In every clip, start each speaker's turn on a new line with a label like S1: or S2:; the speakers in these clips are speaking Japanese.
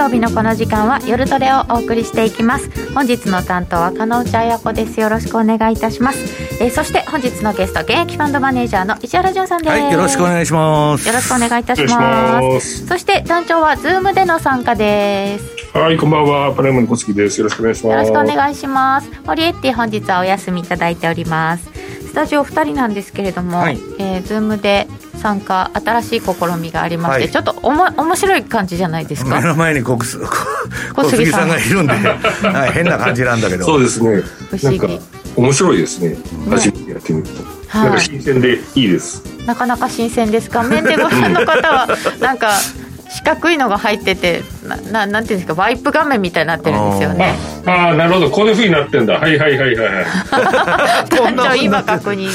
S1: 曜日のこの時間は夜トレをお送りしていきます。本日の担当は加納内彩子です。よろしくお願いいたします、えー、そして本日のゲスト現役ファンドマネージャーの石原順さんです、は
S2: い、よろしくお願いします。
S1: よろしくお願いいたします。そして団長はズームでの参加です。
S3: はいこんばんは。パレモの小杉です。よろしくお願いします。よろしく
S1: お願いします。堀エッティ本日はお休みいただいております。スタジオ2人なんですけれども、はい、えー、ズームで参加新しい試みがありまして、はい、ちょっとおも面白い感じじゃないですか？
S2: 目の前に小 杉さん。がいるんで、はい、変な感じなんだけど。
S3: そうですね。不思議。面白いですね。初めてやってみると、はい、なんか新鮮でいいです。
S1: なかなか新鮮ですか？面でご覧の方は なんか四角いのが入っててなななんていうんですか？ワイプ画面みたいになってるんですよね。
S3: ああなるほど。こういうふうになってんだ。はいはいはいはい。
S1: 団長今確認。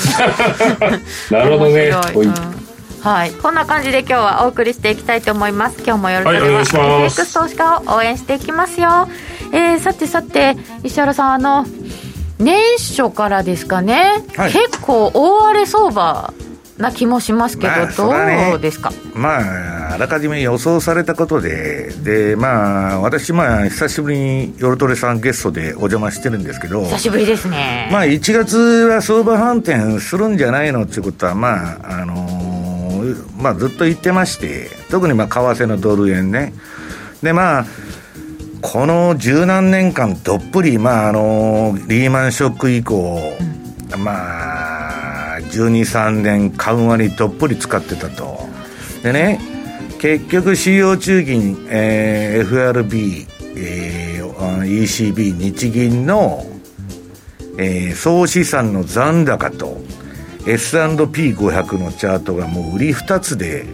S3: なるほどね、
S1: はい、こんな感じで今日はお送りしていきたいと思います。今日もよろしくお願いします。FX 投資家を応援していきますよ、えー、さてさて石原さんあの年初からですかね、はい、結構大荒れ相場な気もしますけど、まあ、どうですか、
S2: まあ、あらかじめ予想されたことで、でまあ、私、まあ、久しぶりに夜トレさんゲストでお邪魔してるんですけど、
S1: 久しぶりですね、
S2: まあ、1月は相場反転するんじゃないのっていうことは、まああのー、まあ、ずっと言ってまして、特にまあ為替のドル円ね。でまあこの十何年間どっぷり、まああのリーマンショック以降、うん、まあ12、3年緩和にどっぷり使ってたと。でね、結局、主要中銀、えー、FRB、えー、ECB、日銀の、えー、総資産の残高と S&P500 のチャートがもう売り2つで、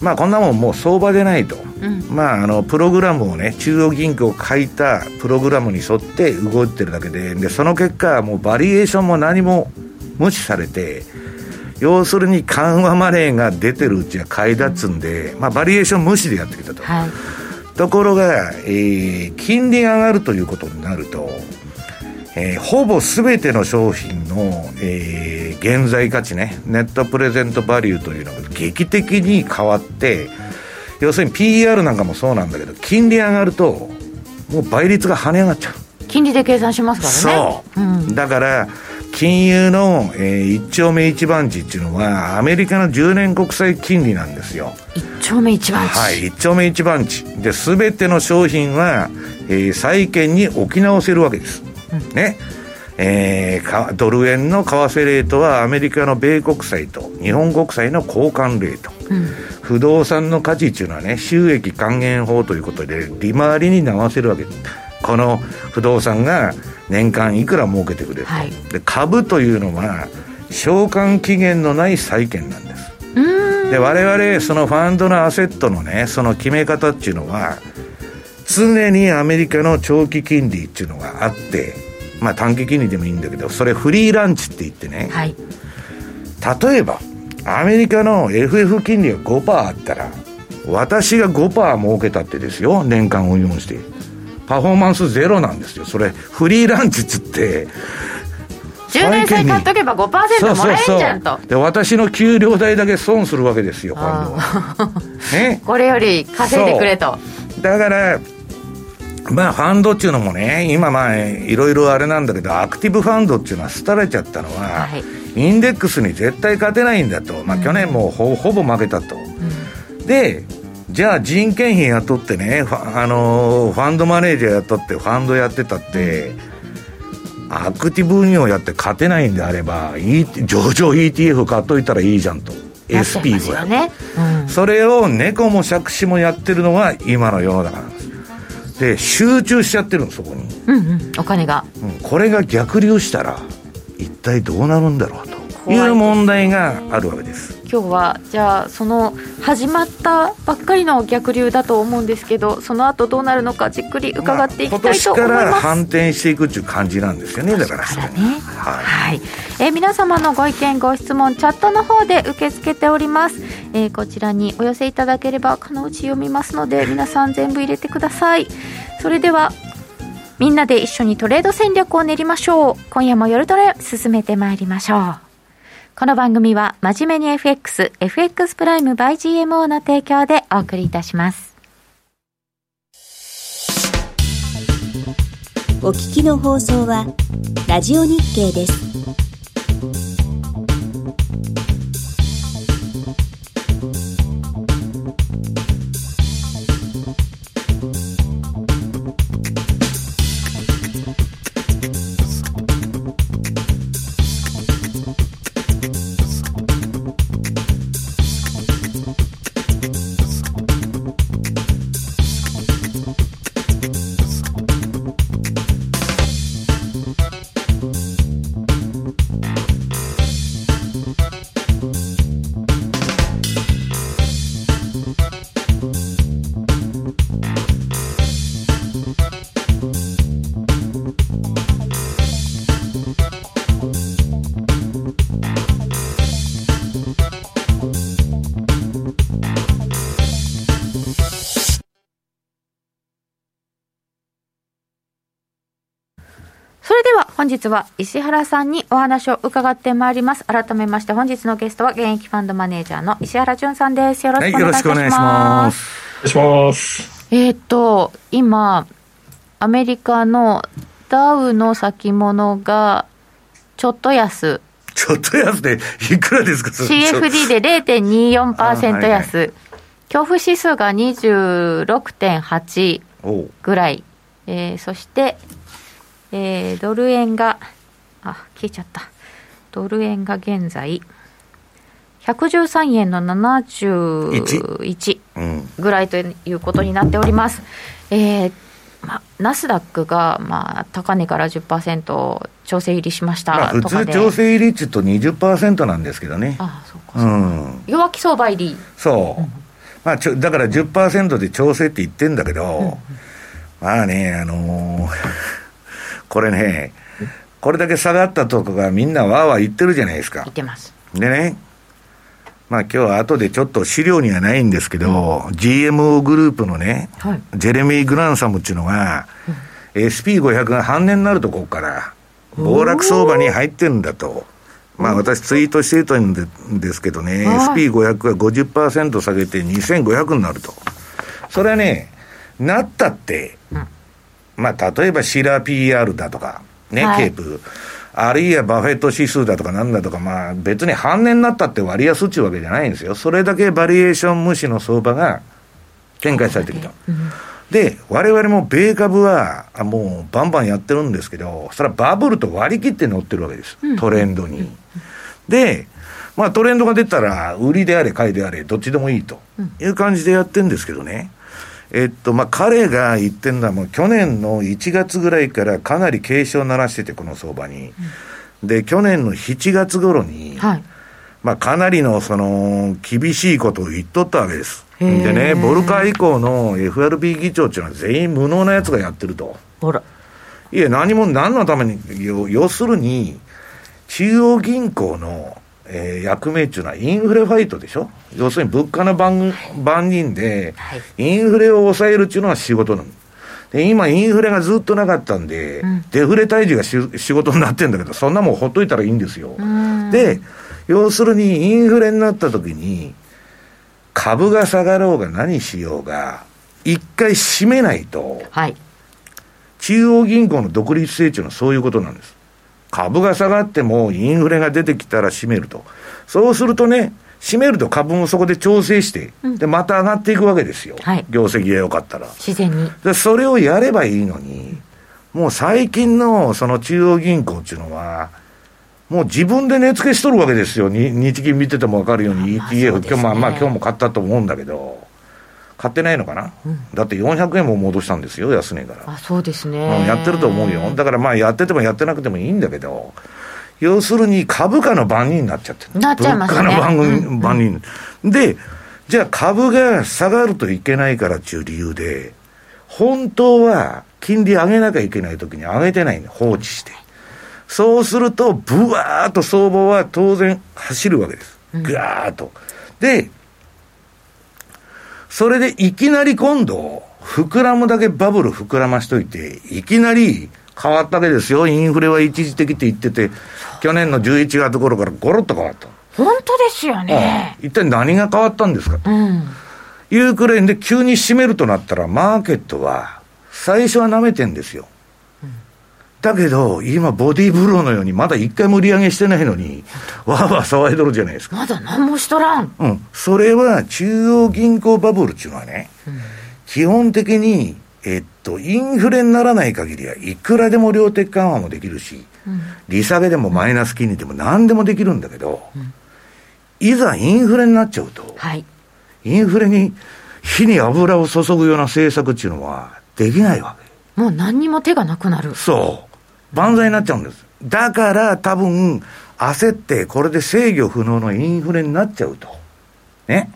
S2: まあこんなもんもう相場でないと、うん、まああのプログラムをね中央銀行書いたプログラムに沿って動いてるだけででその結果もうバリエーションも何も無視されて、要するに緩和マネーが出てるうちは買いだっつんで、まあ、バリエーション無視でやってきたと。はい、ところが、えー、金利が上がるということになると、えー、ほぼすべての商品の、えー、現在価値ね、ネットプレゼントバリューというのが劇的に変わって、要するに PR なんかもそうなんだけど、金利上がると、もう倍率が跳ね上がっちゃう。
S1: 金利で計算しますから
S2: ね。そう。うん、だから、金融の、えー、一丁目一番地っていうのは、アメリカの10年国債金利なんですよ。
S1: 一丁目一番地
S2: はい、一丁目一番地。で、すべての商品は、えー、債券に置き直せるわけです。うん、ね。えー、ドル円の為替レートはアメリカの米国債と日本国債の交換レート、うん、不動産の価値っていうのはね収益還元法ということで利回りに直せるわけ。この不動産が年間いくら儲けてくれると、はい、で株というのは償還期限のない債券なんです。で我々そのファンドのアセットのねその決め方っていうのは常にアメリカの長期金利っていうのがあってまあ短期金利でもいいんだけどそれフリーランチって言ってね、はい、例えばアメリカの FF 金利が5%あったら私が5%儲けたってですよ年間運用して。パフォーマンスゼロなんですよ。それフリーランチっつって。
S1: 10年債買っとけば5%もらえんじゃんと。
S2: で私の給料代だけ損するわけですよ今度は、
S1: ね、これより稼いでくれと。
S2: だからまあファンドっていうのもね今まあいろいろあれなんだけどアクティブファンドっていうのは廃れちゃったのは、はい、インデックスに絶対勝てないんだと、まあ、去年もほ,、ほぼ負けたと、うん、でじゃあ人件費雇ってね、あのー、ファンドマネージャー雇ってファンドやってたって、アクティブ運用やって勝てないんであれば、e、上場 ETF 買っといたらいいじゃんと。SP をやね、うん、それを猫も借子もやってるのが今の世の中なんですで集中しちゃってるのそこに、
S1: うんうん、お金が、
S2: うん、これが逆流したら一体どうなるんだろうという問題があるわけです
S1: 今日はじゃあその始まったばっかりの逆流だと思うんですけどその後どうなるのかじっくり伺っていきたいと思います、まあ、今年から
S2: 反転していくっていう感じなんですよねだから
S1: それねはい、はい、えー、皆様のご意見ご質問チャットの方で受け付けております、えー、こちらにお寄せいただければかのうち読みますので 皆さん全部入れてください。それではみんなで一緒にトレード戦略を練りましょう。今夜も夜トレ進めてまいりましょうこの番組は、真面目に FX、FX プライム by GMO の提供でお送りいたします。
S4: お聞きの放送は、ラジオ日経です。
S1: 本日は石原さんにお話を伺ってまいります。改めまして本日のゲストは現役ファンドマネージャーの石原淳さんです。よろしくお願いします。はい、よろしくお願いします。
S3: お願いします。
S1: えっ、と、今、アメリカのダウの先物がちょっと安。
S2: ちょっと安でいくらですか
S1: ?CFD で0.24%安。はいはい、恐怖指数が26.8ぐらい。えー、そして、えー、ドル円が、あ、消えちゃった。ドル円が現在、113円の71ぐらいということになっております。えーま、ナスダックが、まあ、高値から10%調整入りしました、まあ、
S2: 普通、調整入りっつうと20%なんですけどね、
S1: ああそうかそうか、うん、弱気相場入り。
S2: そう、うん、まあ、ちょだから10%で調整って言ってんだけど、うん、まあね、あのーこれね、これだけ下がったとこがみんなわーわー言ってるじゃないですか。
S1: 言ってます。
S2: でね、まあ今日は後でちょっと資料にはないんですけど、うん、GMO グループのね、はい、ジェレミー・グランサムっていうのが、うん、SP500 が半年になるとここから、暴落相場に入ってるんだと。まあ私ツイートしてるんですけどね、SP500 が50%下げて2500になると。それはね、なったって、うんまあ、例えばシラー PR だとか、ね、はい、 CAPE、あるいはバフェット指数だとかなんだとか、まあ、別に半年になったって割安っちゅうわけじゃないんですよ。それだけバリュエーション無視の相場が展開されてきた。で、我々も米株は、もうバンバンやってるんですけど、それはバブルと割り切って乗ってるわけです。トレンドに。で、まあトレンドが出たら、売りであれ、買いであれ、どっちでもいいという感じでやってるんですけどね。えっと、まあ、彼が言ってるのはもう去年の1月ぐらいからかなり警鐘を鳴らしてて、この相場に。うん、で、去年の7月頃に、はい、まあ、かなりのその厳しいことを言っとったわけです。でね、ボルカー以降の FRB 議長っていうのは全員無能なやつがやってると。
S1: ほら。
S2: いや、何も何のために、要するに、中央銀行のえー、役名っていうのはインフレファイトでしょ要するに物価の番番人で、インフレを抑えるっていうのは仕事なの。で、今インフレがずっとなかったんで、うん、デフレ退治がし仕事になってんだけど、そんなもんほっといたらいいんですよ。で、要するにインフレになった時に、株が下がろうが何しようが、一回閉めないと、はい、中央銀行の独立性っていうのはそういうことなんです。株が下がってもインフレが出てきたら閉めると。そうするとね、閉めると株もそこで調整して、うん、で、また上がっていくわけですよ。はい、業績が良かったら。
S1: 自然に。
S2: で、それをやればいいのに、もう最近のその中央銀行っていうのは、もう自分で値付けしとるわけですよ。日銀見てても分かるように ETF、まあね、今日も、まあ今日も買ったと思うんだけど。買ってないのかな、うん、だって400円も戻したんですよ、安値から。
S1: あそうですね、
S2: うん、やってると思うよ、だからまあやっててもやってなくてもいいんだけど、要するに株価の番人になっちゃって
S1: る、なっちゃいます
S2: ね、物価の番,、うん、番人、で、じゃあ株が下がるといけないからっていう理由で、本当は金利上げなきゃいけないときに上げてないんだ、放置して。そうすると、ぶわーっと相場は当然走るわけです。ぐわーっと。で、それでいきなり今度、膨らむだけバブル膨らましといて、いきなり変わったわけですよ。インフレは一時的って言ってて、去年の11月頃からゴロッと変わった。
S1: 本当ですよね。
S2: 一体何が変わったんですかと。うん、いうくらいで急に締めるとなったら、マーケットは最初は舐めてんですよ。だけど、今、ボディーブローのように、まだ一回も売り上げしてないのに、わーわー騒いどるじゃないですか。
S1: まだ何もしとらん。
S2: うん。それは、中央銀行バブルっていうのはね、うん、基本的に、えっと、インフレにならない限りは、いくらでも量的緩和もできるし、うん、利下げでもマイナス金利でも何でもできるんだけど、うん、いざインフレになっちゃうと、はい、インフレに火に油を注ぐような政策っていうのはできないわ
S1: け。もう何にも手がなくなる。
S2: そう。万歳になっちゃうんです。だから多分、焦ってこれで制御不能のインフレになっちゃうと。ね。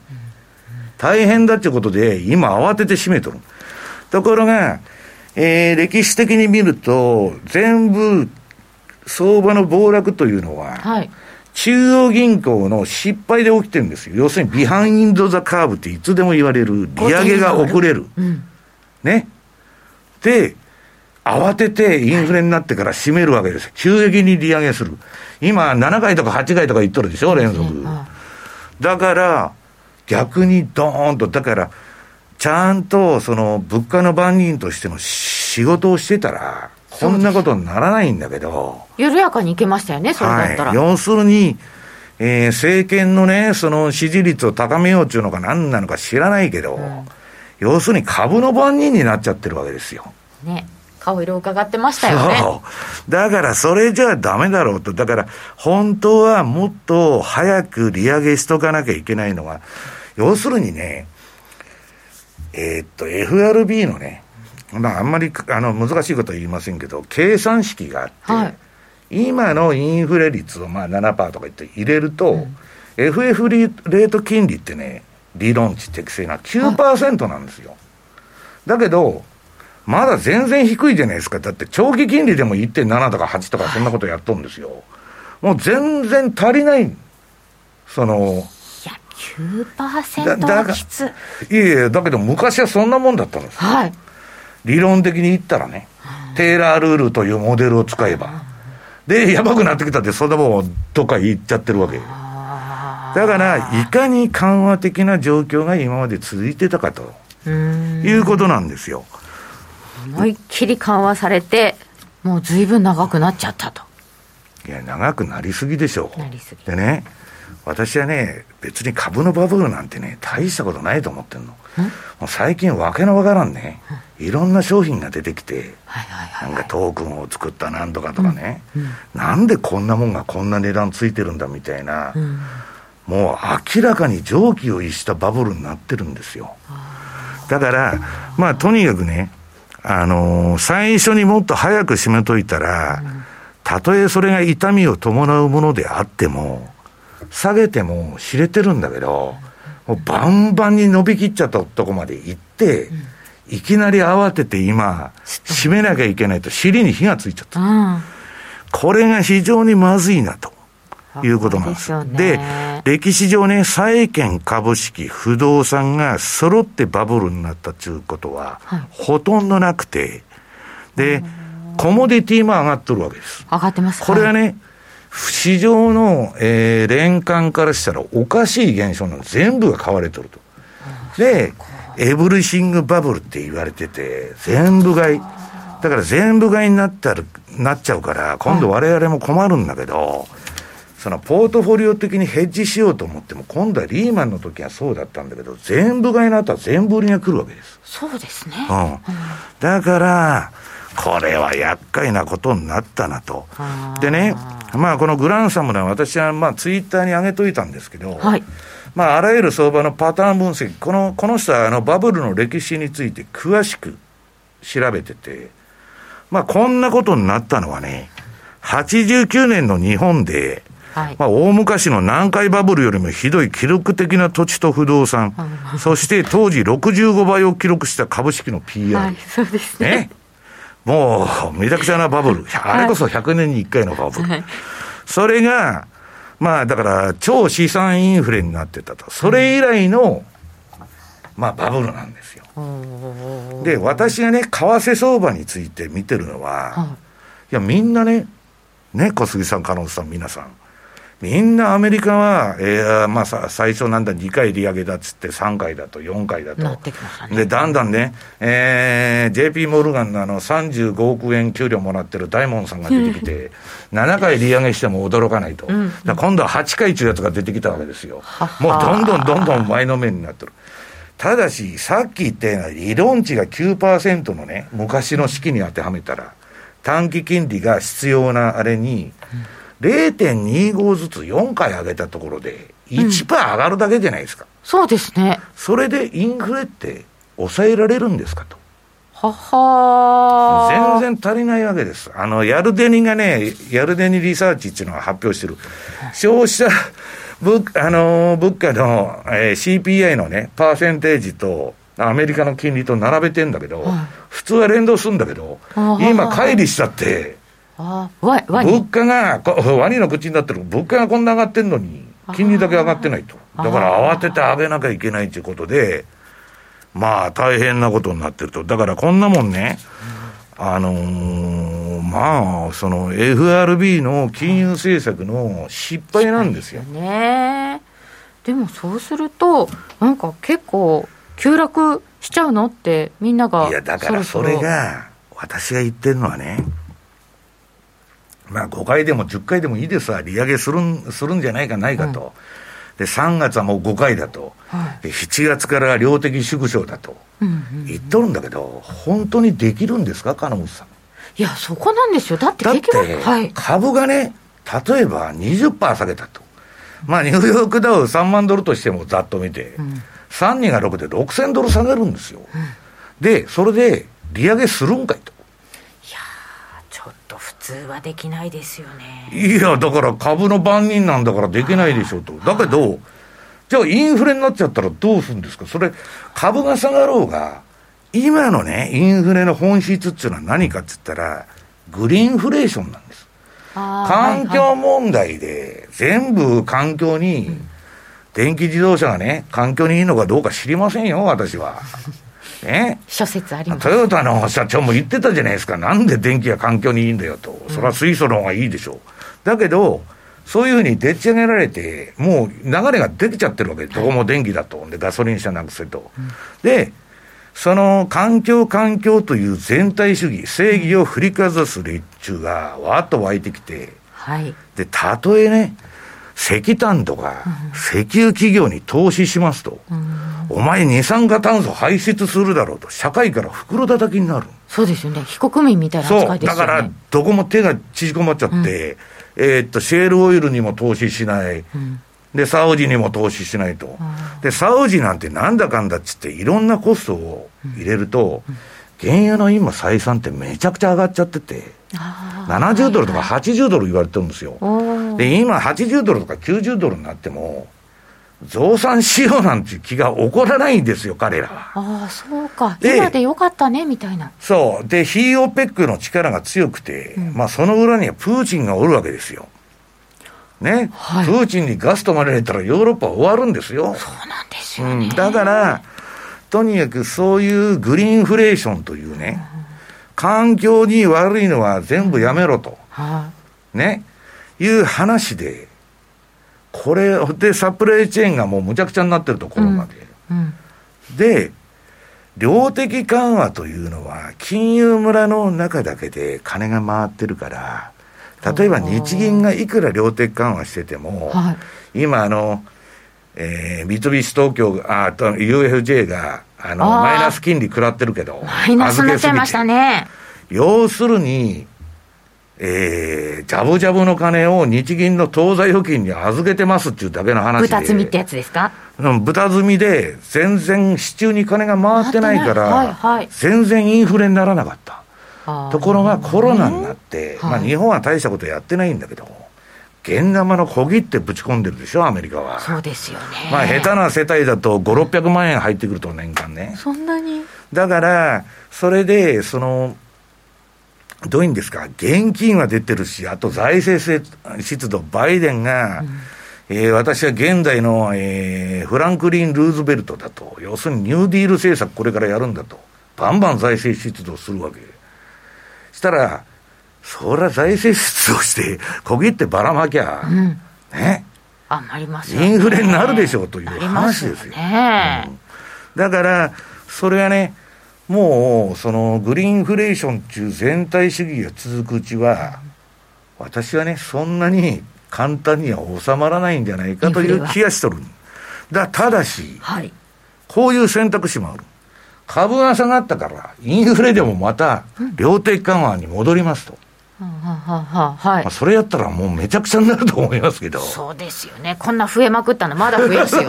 S2: 大変だってことで、今慌てて締めとる。ところが、えー、歴史的に見ると、全部、相場の暴落というのは、はい、中央銀行の失敗で起きてるんですよ。要するに、ビハインド・ザ・カーブっていつでも言われる、利上げが遅れる。うん、ね。で、慌ててインフレになってから締めるわけです。急激に利上げする。今、7回とか8回とか言っとるでしょ、連続。だから、逆にドーンと、だから、ちゃんとその物価の番人としての仕事をしてたら、こんなことにならないんだけど。
S1: 緩やかにいけましたよね、それだったら。
S2: はい、要するに、えー、政権のね、その支持率を高めようっていうのか何なのか知らないけど、うん、要するに株の番人になっちゃってるわけですよ。
S1: ね。顔色を伺ってましたよね。
S2: だからそれじゃダメだろうと。だから本当はもっと早く利上げしとかなきゃいけないのは、要するにね、えー、っと、FRB のね、まあ、あんまりあの難しいことは言いませんけど、計算式があって、はい、今のインフレ率をまあ7%とか言って入れると、うん、FF レート金利ってね、理論値適正が9%なんですよ。だけど、まだ全然低いじゃないですか。だって長期金利でも1.7とか8とかそんなことやっとるんですよ。もう全然足りない。その、
S1: 9%はきつ
S2: いやいや、だけど昔はそんなもんだったんですはい。理論的に言ったらね、テーラールールというモデルを使えば。で、やばくなってきたって、そんなもんどっか行っちゃってるわけ。だから、いかに緩和的な状況が今まで続いてたかということなんですよ。
S1: 思いっきり緩和されて、もうずいぶん長くなっちゃったと。
S2: いや、長くなりすぎでしょう。なりすぎ。でね、私はね、別に株のバブルなんてね、大したことないと思ってんの。もう最近わけのわからんね、いろんな商品が出てきて、なんかトークンを作ったなんとかとかね、うんうん、なんでこんなもんがこんな値段ついてるんだみたいな、うん、もう明らかに常軌を逸したバブルになってるんですよ。だから、まあとにかくね、あのー、最初にもっと早く締めといたら、たとえそれが痛みを伴うものであっても、下げても知れてるんだけど、もうバンバンに伸びきっちゃったとこまで行って、うん、いきなり慌てて今、閉めなきゃいけないと、尻に火がついちゃった。うん、これが非常にまずいなと。いうことなんです。で、ね、歴史上ね、債券、株式、不動産が揃ってバブルになったということは、はい、ほとんどなくて、で、コモディティも上がっとるわけです。
S1: 上がってます。
S2: これはね、市場の、えー、連関からしたらおかしい現象なの全部が買われとると。で、エブリシングバブルって言われてて、全部買い。だから全部買いになったら、なっちゃうから、今度我々も困るんだけど、そのポートフォリオ的にヘッジしようと思っても、今度はリーマンの時はそうだったんだけど、全部買いになったら全部売りが来るわけです。
S1: そうですね。
S2: うん。だから、これは厄介なことになったなと。でね、まあこのグランサムね、私はまあツイッターに上げといたんですけど、はい、まああらゆる相場のパターン分析、このこの人はあのバブルの歴史について詳しく調べてて、まあこんなことになったのはね、89年の日本で、はい、まあ、大昔の南海バブルよりもひどい記録的な土地と不動産、そして当時65倍を記録した株式の PR。はい、
S1: そうですね。ね
S2: もう、めちゃくちゃなバブル。あれこそ100年に1回のバブル。はい、それが、まあ、だから、超資産インフレになってたと。それ以来の、まあ、バブルなんですよ。で、私がね、為替相場について見てるのは、いや、みんなね、ね、小杉さん、加納さん、皆さん。みんなアメリカは、えーまあ、さ最初なんだ、2回利上げだっつって、3回だと、4回だと、
S1: ね、
S2: でだんだんね、えー、JP モルガンのあの35億円給料もらってる大門さんが出てきて、7回利上げしても驚かないと、うん、今度は8回というやつが出てきたわけですよ、もうどんどんどんどん前のめりになってる。ただし、さっき言ったような理論値が9%のね、昔の式に当てはめたら、短期金利が必要なあれに、0.25ずつ4回上げたところで、1%上がるだけじゃないですか、うん、
S1: そうですね。
S2: それでインフレって抑えられるんですかと。
S1: はは
S2: 全然足りないわけです。あの、ヤルデニがね、ヤルデニリサーチっていうのが発表してる。消費者物、あの物価の、えー、CPI のね、パーセンテージと、アメリカの金利と並べてんだけど、はい、普通は連動するんだけど、今、乖離したって、物価が、ワニの口になってる、物価がこんな上がってんのに、金利だけ上がってないと。だから慌てて上げなきゃいけないということで、まあ大変なことになってると。だからこんなもんね、あのー、まあ、その FRB の金融政策の失敗なんですよ。
S1: ね。でもそうすると、なんか結構、急落しちゃうのってみんなが
S2: いやだからそれが私が言ってるのはねまあ5回でも10回でもいいですわ。利上げするんするんじゃないかないかと、で3月はもう5回だと、はい、で7月から量的縮小だと、言っとるんだけど本当にできるんですか金本さん？
S1: いやそこなんですよ。だって結局
S2: 株がね例えば20%下げたと。まあニューヨークダウ3万ドルとしてもざっと見て、うん。3、2が6で6000ドル下げるんですよ。うん、で、それで利上げするんかいと。
S1: 通はできないですよね。
S2: いや、だから株の番人なんだからできないでしょうと。だけど、じゃあインフレになっちゃったらどうするんですか？それ、株が下がろうが、今のね、インフレの本質っていうのは何かって言ったら、グリーンフレーションなんです。環境問題で、全部環境に電気自動車がね、環境にいいのかどうか知りませんよ、私は。ね、
S1: 諸説あります。
S2: トヨタの社長も言ってたじゃないですか、なんで電気が環境にいいんだよと、それは水素の方がいいでしょう。だけど、そういうふうにでっち上げられて、もう流れができちゃってるわけ、どこも電気だと、でガソリン車なくせと。うん、で、その環境、環境という全体主義、正義を振りかざす連中がわっと湧いてきて、
S1: はい、
S2: で、たとえね、石炭とか、石油企業に投資しますと、うん、お前、二酸化炭素排出するだろうと、社会から袋叩きになる。
S1: そうですよね、非国民みたいな扱いですよ
S2: ね。そう、だから、どこも手が縮こまっちゃって、うん、えー、っと、シェールオイルにも投資しない。うんで、サウジにも投資しないと。で、サウジなんてなんだかんだっつって、いろんなコストを入れると、原油の今採算ってめちゃくちゃ上がっちゃってて、70ドルとか80ドル言われてるんですよ。で、今80ドルとか90ドルになっても、増産しようなんていう気が起こらないんですよ、彼らは。
S1: ああ、そうか。今でよかったね、みたいな。
S2: そう。で、ヒーオペックの力が強くて、うん、まあその裏にはプーチンがおるわけですよ。ね、はい、プーチンにガス止まられたらヨーロッパは終わるんですよ。
S1: そうなんですよね。
S2: うん、だから、とにかくそういうグリーンフレーションというね、うん、環境に悪いのは全部やめろと。うん、ね。いう話で、これでサプライチェーンがもうむちゃくちゃになってると、コロナで。で、量的緩和というのは、金融村の中だけで金が回ってるから、例えば日銀がいくら量的緩和してても、はい、今あの、えー、三菱東京、あと UFJ が、あの、マイナス金利食らってるけど、
S1: マイナスになっちゃいましたね。
S2: 要するに、えー、ジャブジャブの金を日銀の当座預金に預けてますっていうだけの話で。
S1: 豚積みってやつですか？
S2: うん、豚積みで、全然市中に金が回ってないから、はいはい、全然インフレにならなかった。ところがコロナになって、まあ日本は大したことやってないんだけど、現玉の小切ってぶち込んでるでしょ、アメリカは。
S1: そうですよね。
S2: まあ下手な世帯だと5、600万円入ってくると年間ね。
S1: そんなに？
S2: だから、それで、その、どういうんですか、現金は出てるし、あと財政出動、バイデンが、うん、えー、私は現代の、えー、フランクリン・ルーズベルトだと、要するにニューディール政策、これからやるんだと、バンバン財政出動するわけ。したら、そりゃ財政出動して、小切ってばらまきゃ、うん、ね。
S1: ります。
S2: インフレになるでしょうという話ですよ。
S1: ね、
S2: うんだから、それはね、もう、そのグリーンフレーションっていう全体主義が続くうちは、私はね、そんなに簡単には収まらないんじゃないかという気がしとる。だただし、
S1: はい。
S2: こういう選択肢もある。株が下がったから、インフレでもまた、量的緩和に戻りますと。
S1: はあはあはあはい
S2: まあ、。それやったらもうめちゃくちゃになると思いますけど。
S1: そうですよね。こんな増えまくったのまだ増やすよ。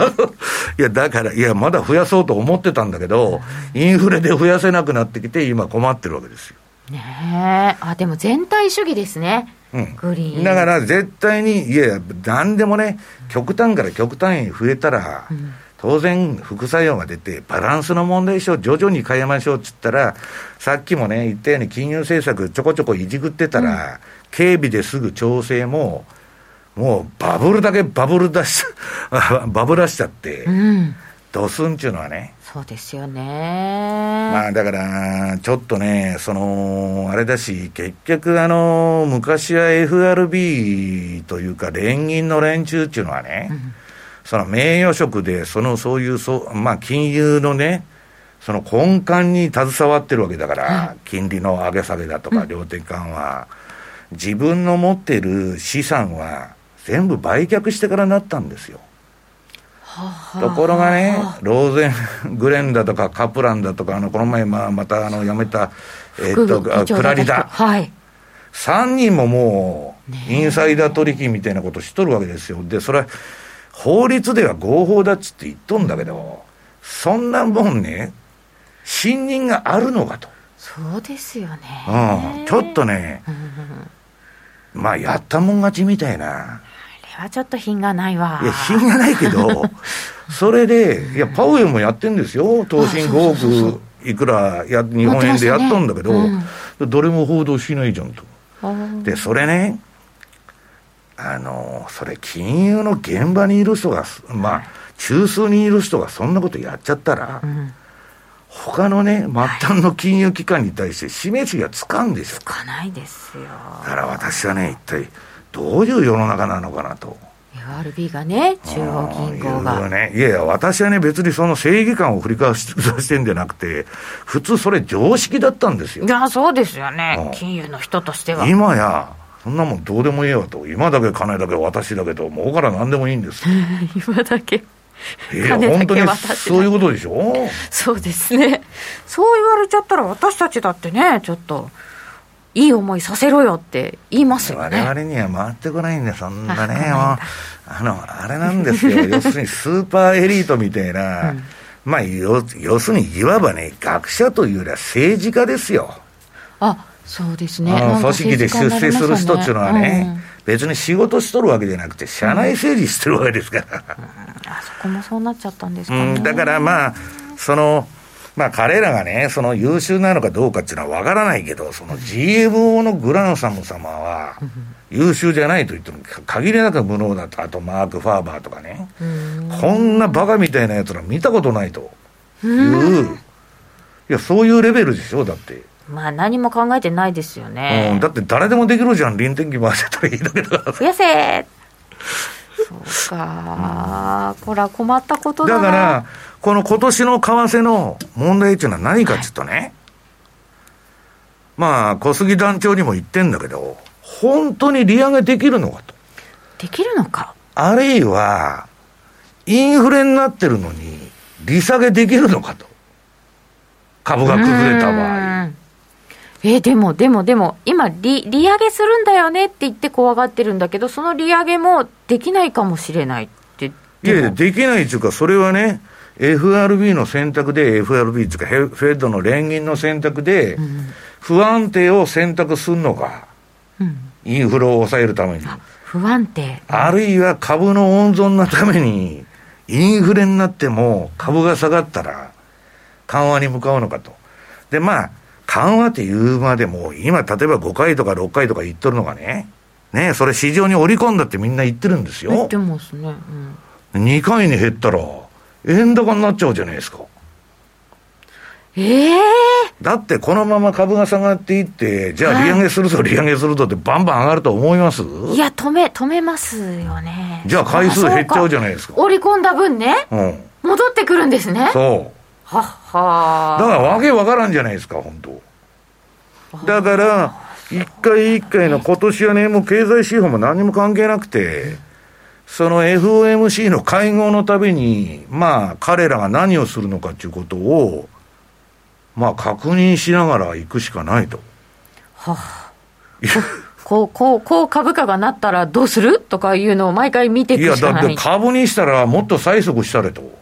S2: いや、だから、いや、まだ増やそうと思ってたんだけど、インフレで増やせなくなってきて、今困ってるわけですよ。
S1: ねえ。あ、でも全体主義ですね。
S2: うん
S1: グリーン。
S2: だから、絶対に、いや、なんでもね、極端から極端に増えたら、当然、副作用が出て、バランスの問題でしょ、徐々に変えましょうっつったら、さっきもね、言ったように金融政策ちょこちょこいじくってたら、警備ですぐ調整も、もうバブルだけバブル出し、バブらしちゃって
S1: う、ん。
S2: ドスンっていうのはね、
S1: そうですよね。
S2: まあだから、ちょっとね、その、あれだし、結局、あの、昔は FRB というか、連銀の連中っていうのはね、その名誉職で、そのそういうそう、まあ金融のね、その根幹に携わってるわけだから、金利の上げ下げだとか、量的緩和、自分の持ってる資産は全部売却してからなったんですよ。ところがね、ローゼングレンだとかカプランだとか、あのこの前、まあ、またあの辞めた、えっと、あクラリダ、
S1: はい。
S2: 3人ももう、インサイダー取引みたいなことしとるわけですよ。で、それは法律では合法だっつって言っとんだけど、そんなもんね、信任があるのかと。
S1: そうですよね。
S2: うん、ちょっとね、まあ、やったもん勝ちみたいな。
S1: あれはちょっと品がないわ。
S2: いや、品がないけど、それで、いや、パウエルもやってんですよ。投信5億いくらや、日本円でやったんだけど、どれも報道しないじゃんと。で、それね、あの、それ金融の現場にいる人が、まあ、中枢にいる人がそんなことやっちゃったら、他のね、末端の金融機関に対して示しがつかんでしょ。
S1: つかないですよ。
S2: だから私はね、一体どういう世の中なのかなと。
S1: FRB がね、中央銀行が。
S2: ね、いやいや、私はね、別にその正義感を振り返してんじゃなくて、普通それ常識だったんですよ
S1: い。や、そうですよね
S2: うん。
S1: 金融の人としては。
S2: 今や、そんなもんどうでもいいわと。今だけ金だけ私だけど、もうから何でもいいんです。
S1: 今だけ。
S2: いや、
S1: 金だけ
S2: 本当にそういうことでしょ？
S1: そうですね。そう言われちゃったら私たちだってね、ちょっと、いい思いさせろよって言いますよ
S2: 我
S1: ね。
S2: 々には回ってこないんだよ、そんなね。
S1: あ
S2: の、あれなんですよ。要するにスーパーエリートみたいな、まあ、要要するにいわばね、学者というよりは政治家ですよ。
S1: あ、そうですね。
S2: 組織で出世する人っていうのはね、
S1: うん。
S2: 別に仕事しとるわけじゃなくて、社内政治してるわけですから。
S1: あそこもそうなっちゃったんですかね。
S2: うん、だからまあ、その、まあ彼らがね、その優秀なのかどうかっていうのはわからないけど、その GMO のグランサム様は優秀じゃないと言っても限りなく無能だと、あとマーク・ファーバーとかね、こんなバカみたいなやつら見たことないと。いう、いや、そういうレベルでしょ、だって。
S1: まあ何も考えてないですよ
S2: うん、
S1: ね。
S2: だって誰でもできるじゃん、臨転機回せたらいいだけだから。
S1: 増やせそうか、これは困ったことだな。
S2: だから、この今年の為替の問題っていうのは何かっていうとね、まあ、小杉団長にも言ってんだけど、本当に利上げできるのかと。
S1: できるのか。
S2: あるいは、インフレになってるのに、利下げできるのかと。株が崩れた場合。
S1: うんえでも、でも、でも、今利、利上げするんだよねって言って怖がってるんだけど、その利上げもできないかもしれないって。
S2: いやいや、できないっていうか、それはね、FRB の選択で、FRB っていうか、ヘフェッドの連銀の選択で、不安定を選択するのか、
S1: うん
S2: インフレを抑えるために。
S1: 不安定。
S2: あるいは株の温存のために、インフレになっても株が下がったら、緩和に向かうのかと。で、まあ、緩和っていうまでも、今、例えば5回とか6回とか言っとるのがね、ね、それ市場に織り込んだってみんな言ってるんですよ
S1: 言って。ますね。うん
S2: 2回に減ったら、円高になっちゃうじゃないですか。
S1: ええ
S2: だってこのまま株が下がっていって、じゃあ利上げするぞ、利上げするぞってバンバン上がると思います？
S1: いや、止め、止めますよね。
S2: じゃあ回数減っちゃうじゃないですか。
S1: 織り込んだ分ね、うん、戻ってくるんですね。
S2: そう。はっはだからわけわからんじゃないですか、本当。だから、一回一回の今年はね、もう経済指標も何も関係なくて、その FOMC の会合のたびに、まあ、彼らが何をするのかということを、まあ、確認しながら行くしかないと。はあ、
S1: こう、こう、こう株価がなったらどうする？とかいうのを毎回見ていくしかない。いや、だって
S2: 株にしたらもっと催促したれと。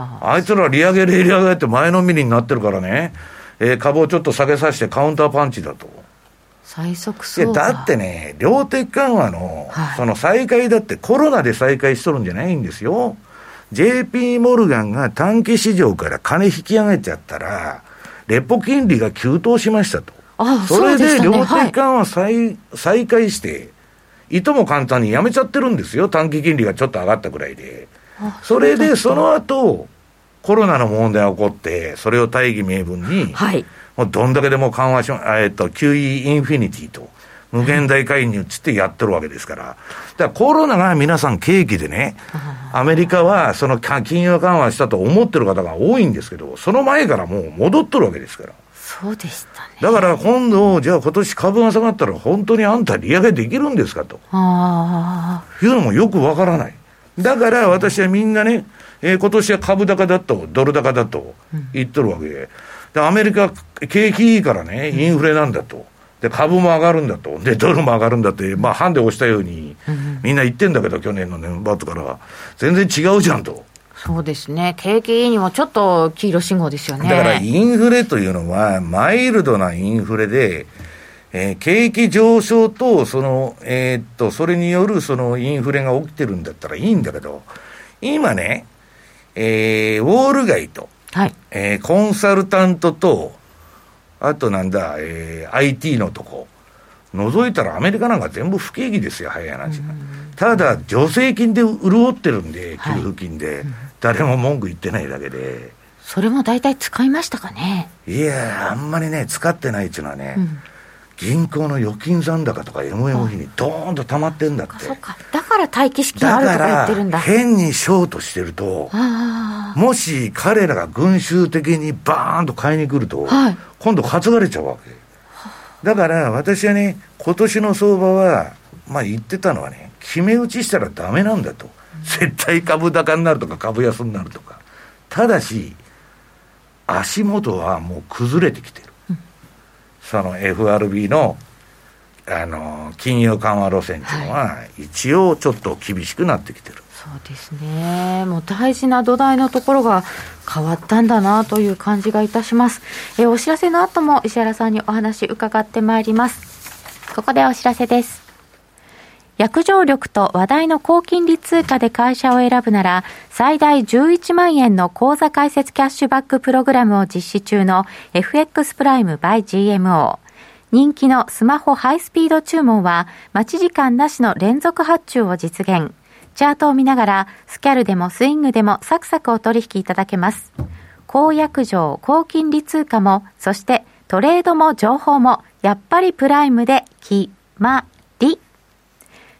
S2: はあ、あいつら利上げ、利上げって前のめりになってるからね、えー、株をちょっと下げさせてカウンターパンチだと。
S1: 最速そう
S2: だってね、量的緩和の、その再開だってコロナで再開しとるんじゃないんですよ。JP モルガンが短期市場から金引き上げちゃったら、レポ金利が急騰しましたと。ああそれで量的緩和再,、はい、再開して、いとも簡単にやめちゃってるんですよ。短期金利がちょっと上がったぐらいで。それで、その後、コロナの問題が起こって、それを大義名分に、はい、もうどんだけでも緩和し、えっと、QE インフィニティと、無限大介入っつってやってるわけですから。だからコロナが皆さん景気でね、アメリカはその金融緩和したと思ってる方が多いんですけど、その前からもう戻っとるわけですから。
S1: そうでしたね。
S2: だから今度、じゃあ今年株が下がったら本当にあんた利上げできるんですかと。いうのもよくわからない。だから私はみんなね、えー、今年は株高だと、ドル高だと言っとるわけで。で、アメリカ、景気いいからね、インフレなんだと。で、株も上がるんだと。で、ドルも上がるんだって、まあ、ハンデ押したように、みんな言ってんだけど、去年の年末から。全然違うじゃんと。
S1: そうですね。景気いいにもちょっと黄色信号ですよね。
S2: だから、インフレというのは、マイルドなインフレで、えー、景気上昇と、その、えー、っと、それによるそのインフレが起きてるんだったらいいんだけど、今ね、えー、ウォール街と、はい。えー、コンサルタントと、あとなんだ、えー、IT のとこ、除いたらアメリカなんか全部不景気ですよ、早い話が。ただ、助成金で潤ってるんで、給付金で、はい、誰も文句言ってないだけで。
S1: それも大体使いましたかね。
S2: いや、あんまりね、使ってないっていうのはね、うん銀行の預金残高とか MMF にどーんと溜まってんだって。
S1: だから待機資金あるとか言ってるんだ。
S2: だ変にショートしてると、もし彼らが群衆的にバーンと買いに来ると、はい、今度担がれちゃうわけ。だから私はね、今年の相場は、まあ言ってたのはね、決め打ちしたらダメなんだと。絶対株高になるとか株安になるとか。ただし、足元はもう崩れてきてる。その FRB のあの金融緩和路線っていうのは、一応ちょっと厳しくなってきてる。
S1: そうですね。もう大事な土台のところが変わったんだなという感じがいたします。えお知らせの後も石原さんにお話伺ってまいります。ここでお知らせです。約定力と話題の高金利通貨で会社を選ぶなら、最大11万円の口座開設キャッシュバックプログラムを実施中の FX プライム by GMO。人気のスマホハイスピード注文は、待ち時間なしの連続発注を実現。チャートを見ながら、スキャルでもスイングでもサクサクお取引いただけます。高約定、高金利通貨も、そしてトレードも情報も、やっぱりプライムで決まり。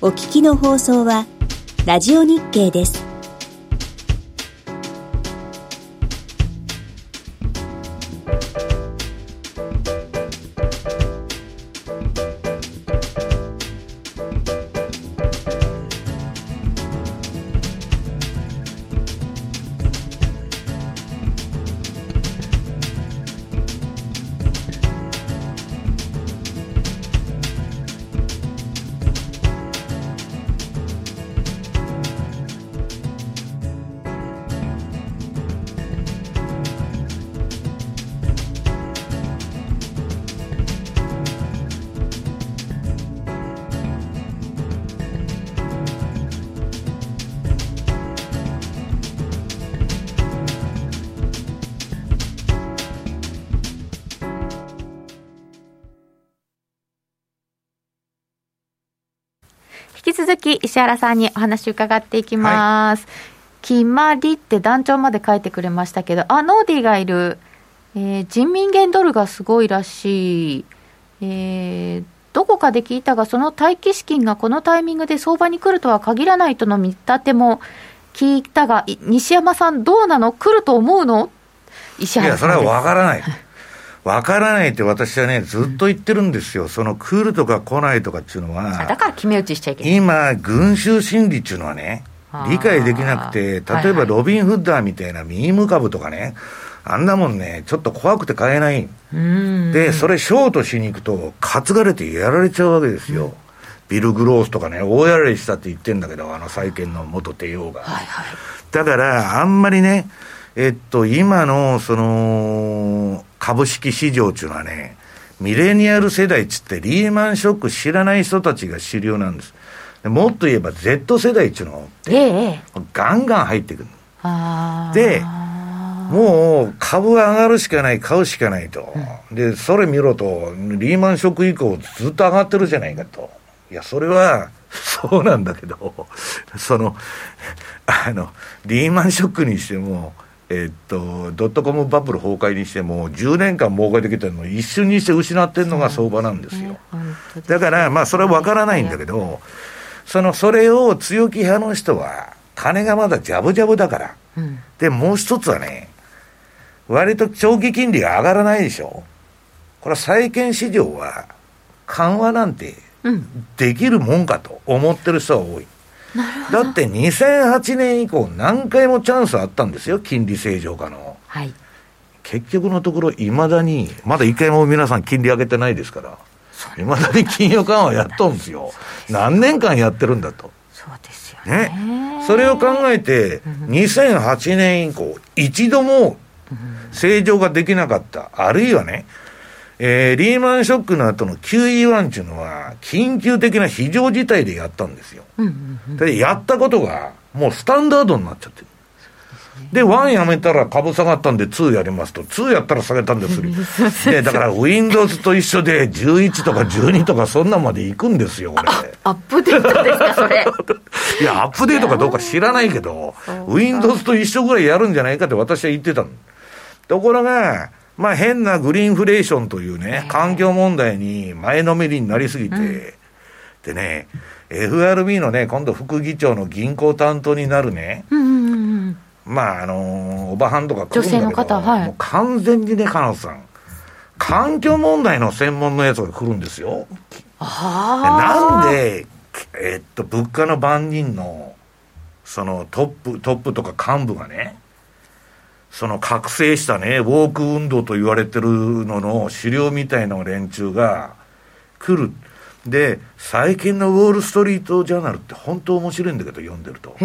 S4: お聞きの放送は、ラジオ日経です。
S1: き石原さんにお話伺っていきます。はい、決まりって団長まで書いてくれましたけど、あ、ノーディーがいる。えー、人民元ドルがすごいらしい。えー、どこかで聞いたが、その待機資金がこのタイミングで相場に来るとは限らないとの見立ても聞いたが、西山さん、どうなの？来ると思うの？
S2: 石原さんいや、それは分からない。分からないって私はね、ずっと言ってるんですよ、うん、その来るとか来ないとかっていうのは、
S1: だから決め打ちしちゃいけない。
S2: 今、群衆心理っていうのはね、理解できなくて、例えばロビン・フッダーみたいなミーム株とかね、あんなもんね、ちょっと怖くて買えない。で、それショートしに行くと、担がれてやられちゃうわけですよ。うん、ビル・グロースとかね、大やられしたって言ってんだけど、あの債券の元帝王が。はいはい、だから、あんまりね、えっと、今の、その、株式市場っていうのはね、ミレニアル世代っつってリーマンショック知らない人たちが主流なんです。もっと言えば Z 世代っていうのって、ガンガン入ってくる。で、もう株は上がるしかない、買うしかないと。で、それ見ろと、リーマンショック以降ずっと上がってるじゃないかと。いや、それは、そうなんだけど、その、あの、リーマンショックにしても、えっと、ドットコムバブル崩壊にしても、10年間儲かってきたのを一瞬にして失ってるのが相場なんですよ。だから、まあ、それは分からないんだけど、その、それを強気派の人は、金がまだジャブジャブだから。で、もう一つはね、割と長期金利が上がらないでしょ。これは債券市場は緩和なんてできるもんかと思ってる人は多い。だって2008年以降何回もチャンスあったんですよ、金利正常化の。はい、結局のところ、いまだに、まだ一回も皆さん金利上げてないですから、いまだに金融緩和やっとんですよ。何年間やってるんだと。
S1: そうですよね。
S2: ねそれを考えて、2008年以降、一度も正常ができなかった。あるいはね、えー、リーマンショックの後の QE1 っていうのは、緊急的な非常事態でやったんですよ。で、やったことが、もうスタンダードになっちゃってる。で、1やめたら株下がったんで2やりますと、2やったら下げたんですよ。で、だから Windows と一緒で11とか12とかそんなまで行くんですよ、これ。
S1: アップデートですか、それ。
S2: いや、アップデートかどうか知らないけど、Windows と一緒ぐらいやるんじゃないかって私は言ってたの。ところが、まあ変なグリーンフレーションというね、環境問題に前のめりになりすぎて、うん、でね、FRB のね、今度副議長の銀行担当になるね、うんうんうん、まああのー、おばはんとか来るんだけど、女性の方、はい、もう完全にね、彼女さん、環境問題の専門のやつが来るんですよ。なんで、えっと、物価の番人の、そのトップ、トップとか幹部がね、その覚醒したね、ウォーク運動と言われてるのの狩猟みたいな連中が来る。で、最近のウォール・ストリート・ジャーナルって本当面白いんだけど、読んでると。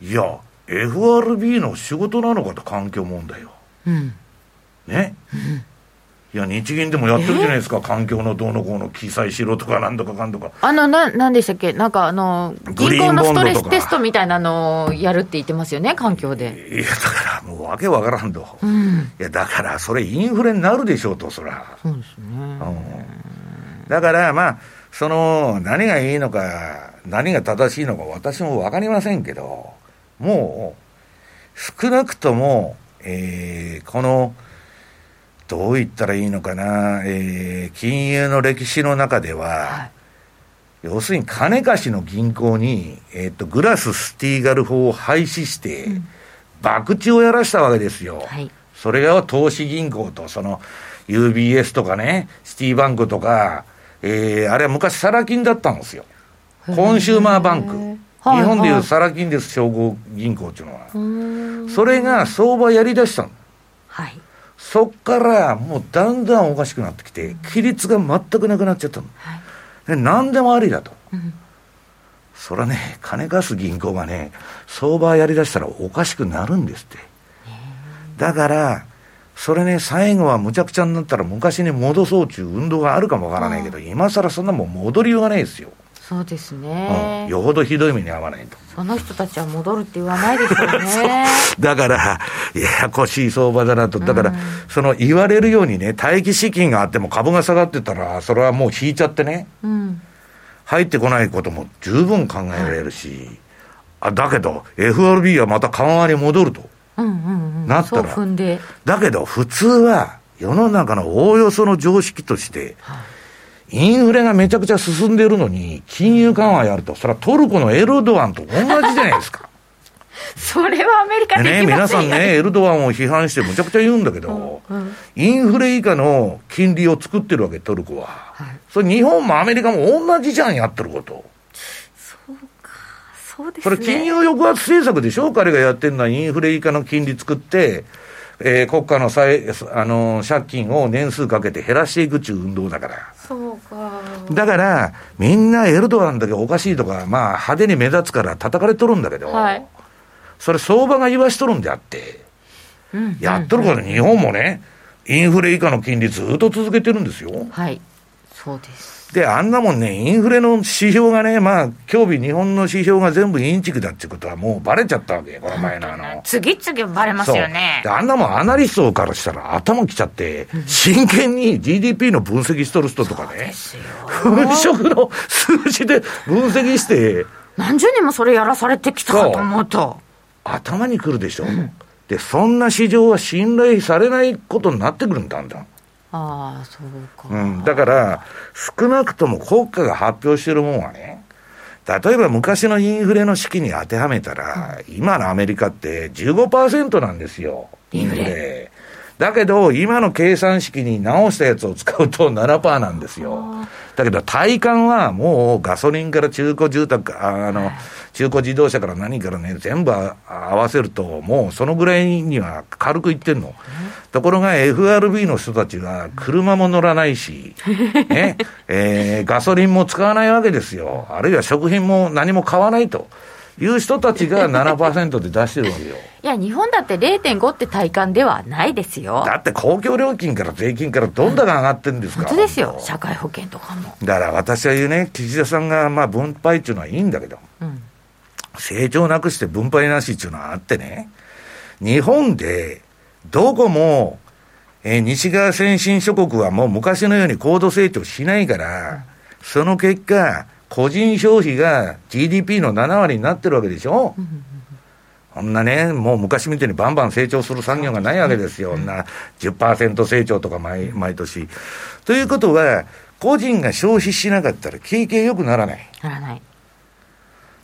S2: いや、FRB の仕事なのかと、環境問題は。うん、ね、うんいや、日銀でもやってるじゃないですか、環境のどうのこうの記載しろとか、なんとかかんとか。
S1: あの、な、なんでしたっけ？なんか、あの、銀行のストレステストみたいなのをやるって言ってますよね、環境で。
S2: いや、だから、もうわけわからんと。うん、いや、だから、それインフレになるでしょうと、そら。そうですね。うん。だから、まあ、その、何がいいのか、何が正しいのか、私もわかりませんけど、もう、少なくとも、えー、この、どう言ったらいいのかな、えー、金融の歴史の中では、はい、要するに金貸しの銀行に、えーと、グラス・スティーガル法を廃止して、うん、博打をやらしたわけですよ。はい、それが投資銀行と、その UBS とかね、シティバンクとか、えー、あれは昔サラ金だったんですよ。コンシューマーバンク。日本でいうサラ金です、商工銀行っていうのは。それが相場やりだしたの。はい。そっからもうだんだんおかしくなってきて、規律が全くなくなっちゃったの。はい、何でもありだと。うん、そらね、金貸す銀行がね、相場やりだしたらおかしくなるんですって。だから、それね、最後はむちゃくちゃになったら昔に戻そうという運動があるかもわからないけど、今更そんなもん戻りようがないですよ。
S1: そうですね、
S2: うん、よほどひどい目に遭わないと。
S1: その人たちは戻るって言わないですよね。
S2: だから、ややこしい相場だなと。だから、うん、その言われるようにね、待機資金があっても株が下がってたら、それはもう引いちゃってね。うん、入ってこないことも十分考えられるし、あだけど、FRB はまた緩和に戻ると、
S1: うんうんうん、
S2: なったらだけど普通は、世の中のおおよその常識として、インフレがめちゃくちゃ進んでるのに、金融緩和やると、それはトルコのエルドアンと同じじゃないですか。
S1: それはアメリカ
S2: でね、皆さんね、エルドアンを批判してむちゃくちゃ言うんだけど、インフレ以下の金利を作ってるわけ、トルコは。それ日本もアメリカも同じじゃん、やってること。
S1: そうですね。
S2: それ金融抑圧政策でしょ？彼がやってるのはインフレ以下の金利作って、えー国家の債あの借金を年数かけて減らしていくっていう運動だから。
S1: そうか。
S2: だから、みんなエルドアンだけおかしいとか、まあ派手に目立つから叩かれとるんだけど、
S1: はい。
S2: それ相場が言わしとるんであって、
S1: うん。
S2: やっとるから日本もね、インフレ以下の金利ずっと続けてるんですよ。
S1: はい。そうです。
S2: で、あんなもんね、インフレの指標がね、まあ、今日日本の指標が全部インチキだってことはもうバレちゃったわけ、この前のあの。
S1: 次々バレますよね。
S2: であんなもんアナリストからしたら頭きちゃって、真剣に GDP の分析しとる人とかね、粉飾の数字で分析して、
S1: 何十年もそれやらされてきたかと思うと。
S2: 頭にくるでしょ。で、そんな市場は信頼されないことになってくるんだんだん。
S1: ああ、そうか。
S2: うん、だから、少なくとも国家が発表してるもんはね、例えば昔のインフレの式に当てはめたら、今のアメリカって15%なんですよ、インフレ。だけど、今の計算式に直したやつを使うと7%なんですよ。だけど、体感はもうガソリンから中古住宅、ああの、中古自動車から何からね、全部あ合わせると、もうそのぐらいには軽くいってんの。ところが FRB の人たちは車も乗らないし、ね、えーガソリンも使わないわけですよ。あるいは食品も何も買わないという人たちが7%で出してるわけよ。
S1: いや、日本だって0.5って体感ではないですよ。
S2: だって公共料金から税金からどんだけ上がってるんですか
S1: 本当ですよ。社会保険とかも。
S2: だから私は言うね、岸田さんがまあ分配っていうのはいいんだけど、
S1: うん。
S2: 成長なくして分配なしっていうのはあってね、日本でどこも、えー西側先進諸国はもう昔のように高度成長しないから、その結果、個人消費が GDP の7割になってるわけでしょ、こんなね、もう昔みたいにバンバン成長する産業がないわけですよ。こんな10%成長とか毎毎年。ということは、個人が消費しなかったら景気が良くならない。
S1: ならない。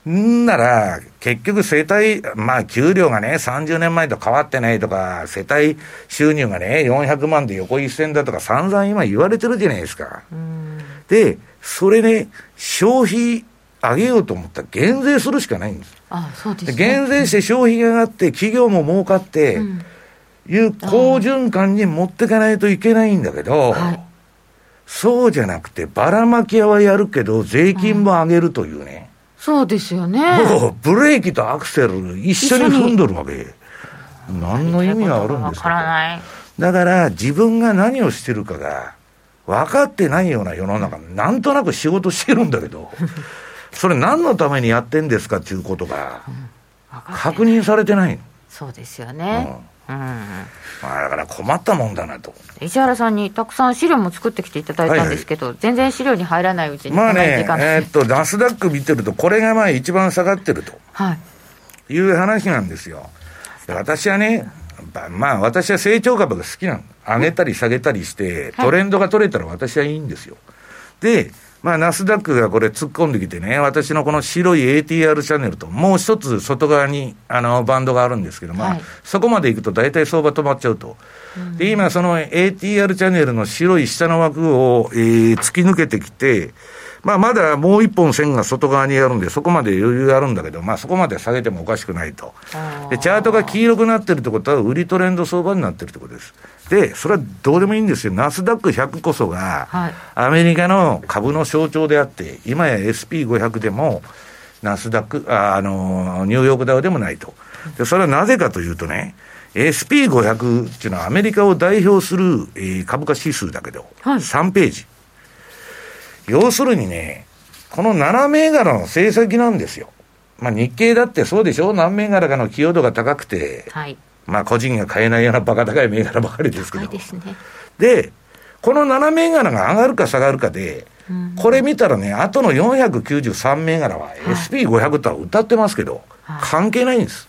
S2: んなら、結局世帯、まあ給料がね、30年前と変わってないとか、世帯収入がね、400万で横一線だとか散々今言われてるじゃないですか。で、それね、消費上げようと思ったら減税するしかないんです。
S1: ああ、そうで
S2: です
S1: ね。
S2: 減税して消費が上がって、企業も儲かって、
S1: うん
S2: いう好循環に持っていかないといけないんだけど、
S1: はい
S2: そうじゃなくて、ばらまき屋はやるけど、税金も上げるというね。
S1: そうですよね。
S2: もうブレーキとアクセル一緒に踏んどるわけ。何の意味があるんです
S1: わから
S2: か
S1: ない。
S2: だから自分が何をしてるかが分かってないような世の中、なんとなく仕事してるんだけど、それ何のためにやってんですかっていうことが確認されてない。
S1: そうですよね。うん。
S2: まあだから困ったもんだなと。
S1: 石原さんにたくさん資料も作ってきていただいたんですけど、全然資料に入らないうちに
S2: まあねえーっと、ナスダック見てると、これがまあ一番下がってると。
S1: はい。
S2: いう話なんですよ。で私はね、ばまあ私は成長株が好きなの。上げたり下げたりして、
S1: はい
S2: トレンドが取れたら私はいいんですよ。で、まあナスダックがこれ突っ込んできてね、私のこの白い ATR チャンネルと、もう一つ外側にあのバンドがあるんですけど、まあ、
S1: はい
S2: そこまで行くと大体相場止まっちゃうと。で、今その ATR チャンネルの白い下の枠を、えー突き抜けてきて、まあまだもう一本線が外側にあるんで、そこまで余裕あるんだけど、まあそこまで下げてもおかしくないと。で、チャートが黄色くなってるってことは、売りトレンド相場になってるってことです。で、それはどうでもいいんですよ。ナスダック100こそが、
S1: はい
S2: アメリカの株の象徴であって、今や SP500 でも、ナスダック、ああの、ニューヨークダウでもないと。で、それはなぜかというとね、SP500 っていうのはアメリカを代表する、えー株価指数だけど、
S1: はい
S2: 3ページ。要するにね、この7銘柄の成績なんですよ。まあ日経だってそうでしょ？何銘柄かの寄与度が高くて、
S1: はい。
S2: まあ個人が買えないようなバカ高い銘柄ばかりですけど。
S1: 高いですね。
S2: で、この7銘柄が上がるか下がるかで、これ見たらね、あとの493銘柄は SP500 とは歌ってますけど、関係ないんです。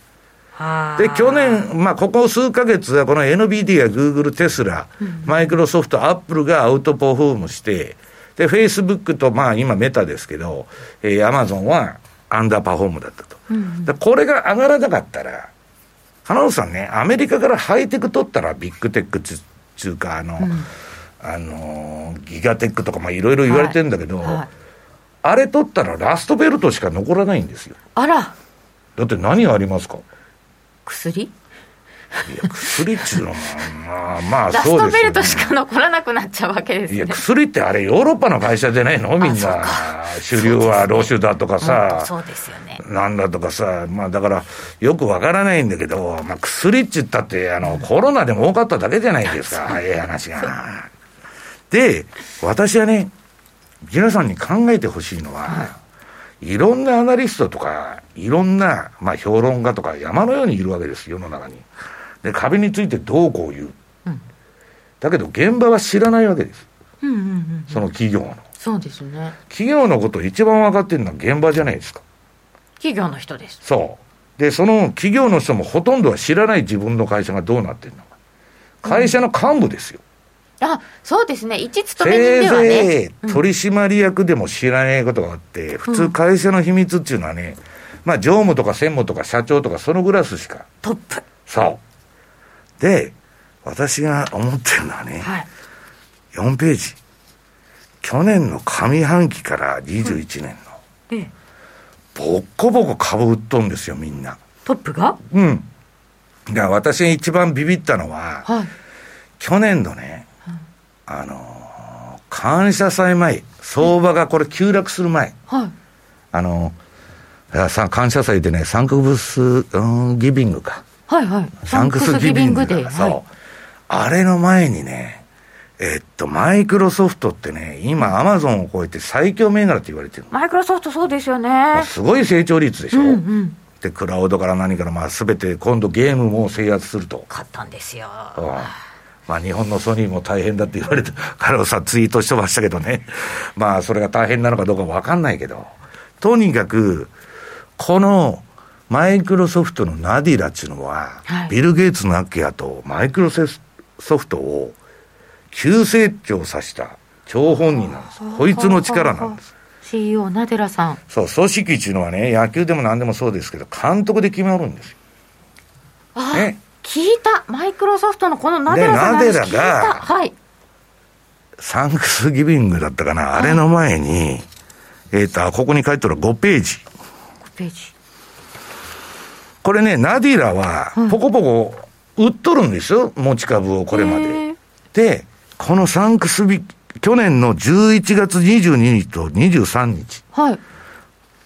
S2: で、去年、まあ、ここ数か月はこの NBD や Google、テスラ、マイクロソフト、アップルがアウトパフォームして、で、フェイスブックと、まあ、今メタですけど、えー、アマゾンはアンダーパフォームだったと。うん、これが上がらなかったら、花本さんね、アメリカからハイテク取ったらビッグテックつうか、あの、うん、あの、ギガテックとか、まあいろいろ言われてるんだけど、はいはい、あれ取ったらラストベルトしか残らないんですよ。
S1: あら。
S2: だって何がありますか
S1: 薬
S2: 薬っちゅうのもまあまあ
S1: そうですよ、ね、ラストベルトしか残らなくなっちゃうわけですね。いや
S2: 薬ってあれヨーロッパの会社じゃないのみんな主流はロシュだとかさ
S1: そうですよね。
S2: なんだとかさまあだからよくわからないんだけど、まあ、薬っちったってあのコロナでも多かっただけじゃないですかええ話が。で私はね皆さんに考えてほしいのは、はい。いろんなアナリストとか、いろんな、まあ、評論家とか山のようにいるわけです、世の中に。で、壁についてどうこう言う。うん、だけど、現場は知らないわけです。うんうんうん、その企業の。
S1: そうですね。
S2: 企業のことを一番分かってるのは現場じゃないですか。
S1: 企業の人です。
S2: そう。で、その企業の人もほとんどは知らない自分の会社がどうなってるのか。会社の幹部ですよ。うん
S1: あそうですね、一勤め人ではね。せいぜ
S2: い取締役でも知らないことがあって、うん、普通、会社の秘密っていうのはね、まあ、常務とか専務とか社長とか、そのグラスしか。
S1: トップ。
S2: そう。で、私が思ってるのはね、はい、4ページ。去年の上半期から21年の、ボッコボコ株売っとんですよ、みんな。
S1: トップが？
S2: うん。だから私が一番ビビったのは、はい、去年のね、あの感謝祭前、相場がこれ急落する前、はい、あの感謝祭でね、サンクブス、うん、ギビングか。
S1: はいはい。
S2: サンクスギビングで。そう、はい、あれの前にね、えっと、マイクロソフトってね、今、アマゾンを超えて最強銘柄って言われてる
S1: マイクロソフトそうですよね。
S2: すごい成長率でしょ。うんうん、で、クラウドから何から、まあ、すべて今度ゲームも制圧すると。
S1: 買ったんですよ。
S2: うんまあ、日本のソニーも大変だって言われて、彼をさ、ツイートしてましたけどね。まあ、それが大変なのかどうかわかんないけど、とにかく、この、マイクロソフトのナディラっていうのは、はい、ビル・ゲイツの秋やと、マイクロソフトを急成長させた張本人なんです。こいつの力なんです。
S1: CEO ナデラさん。
S2: そう、組織っていうのはね、野球でも何でもそうですけど、監督で決まるんですよ。
S1: ね。聞いた、マイクロソフトのこのナデラさんの話聞いた。はい。
S2: サンクスギビングだったかな、あれの前に、えっ、ー、と、ここに書いてる5ページ。
S1: 5ページ。
S2: これね、ナディラは、ポコポコ売っとるんですよ、持ち株をこれまで。で、このサンクスビ、去年の11月22日と23日。
S1: はい。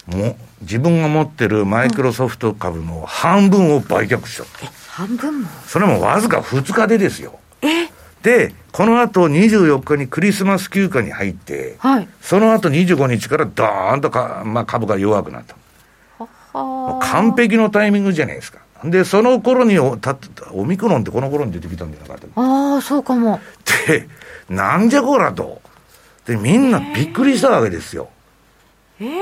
S2: もう、自分が持ってるマイクロソフト株の半分を売却しちゃった。
S1: 半分も？
S2: それもわずか2日でですよ。
S1: え？
S2: で、この後24日にクリスマス休暇に入って、はい、その後25日からドーンとか、まあ、株が弱くなった。完璧のタイミングじゃないですか。で、その頃におたオミクロンってこの頃に出てきたんじゃなかった
S1: ああ、そうかも。
S2: で、なんじゃこらと。で、みんなびっくりしたわけですよ。
S1: ええ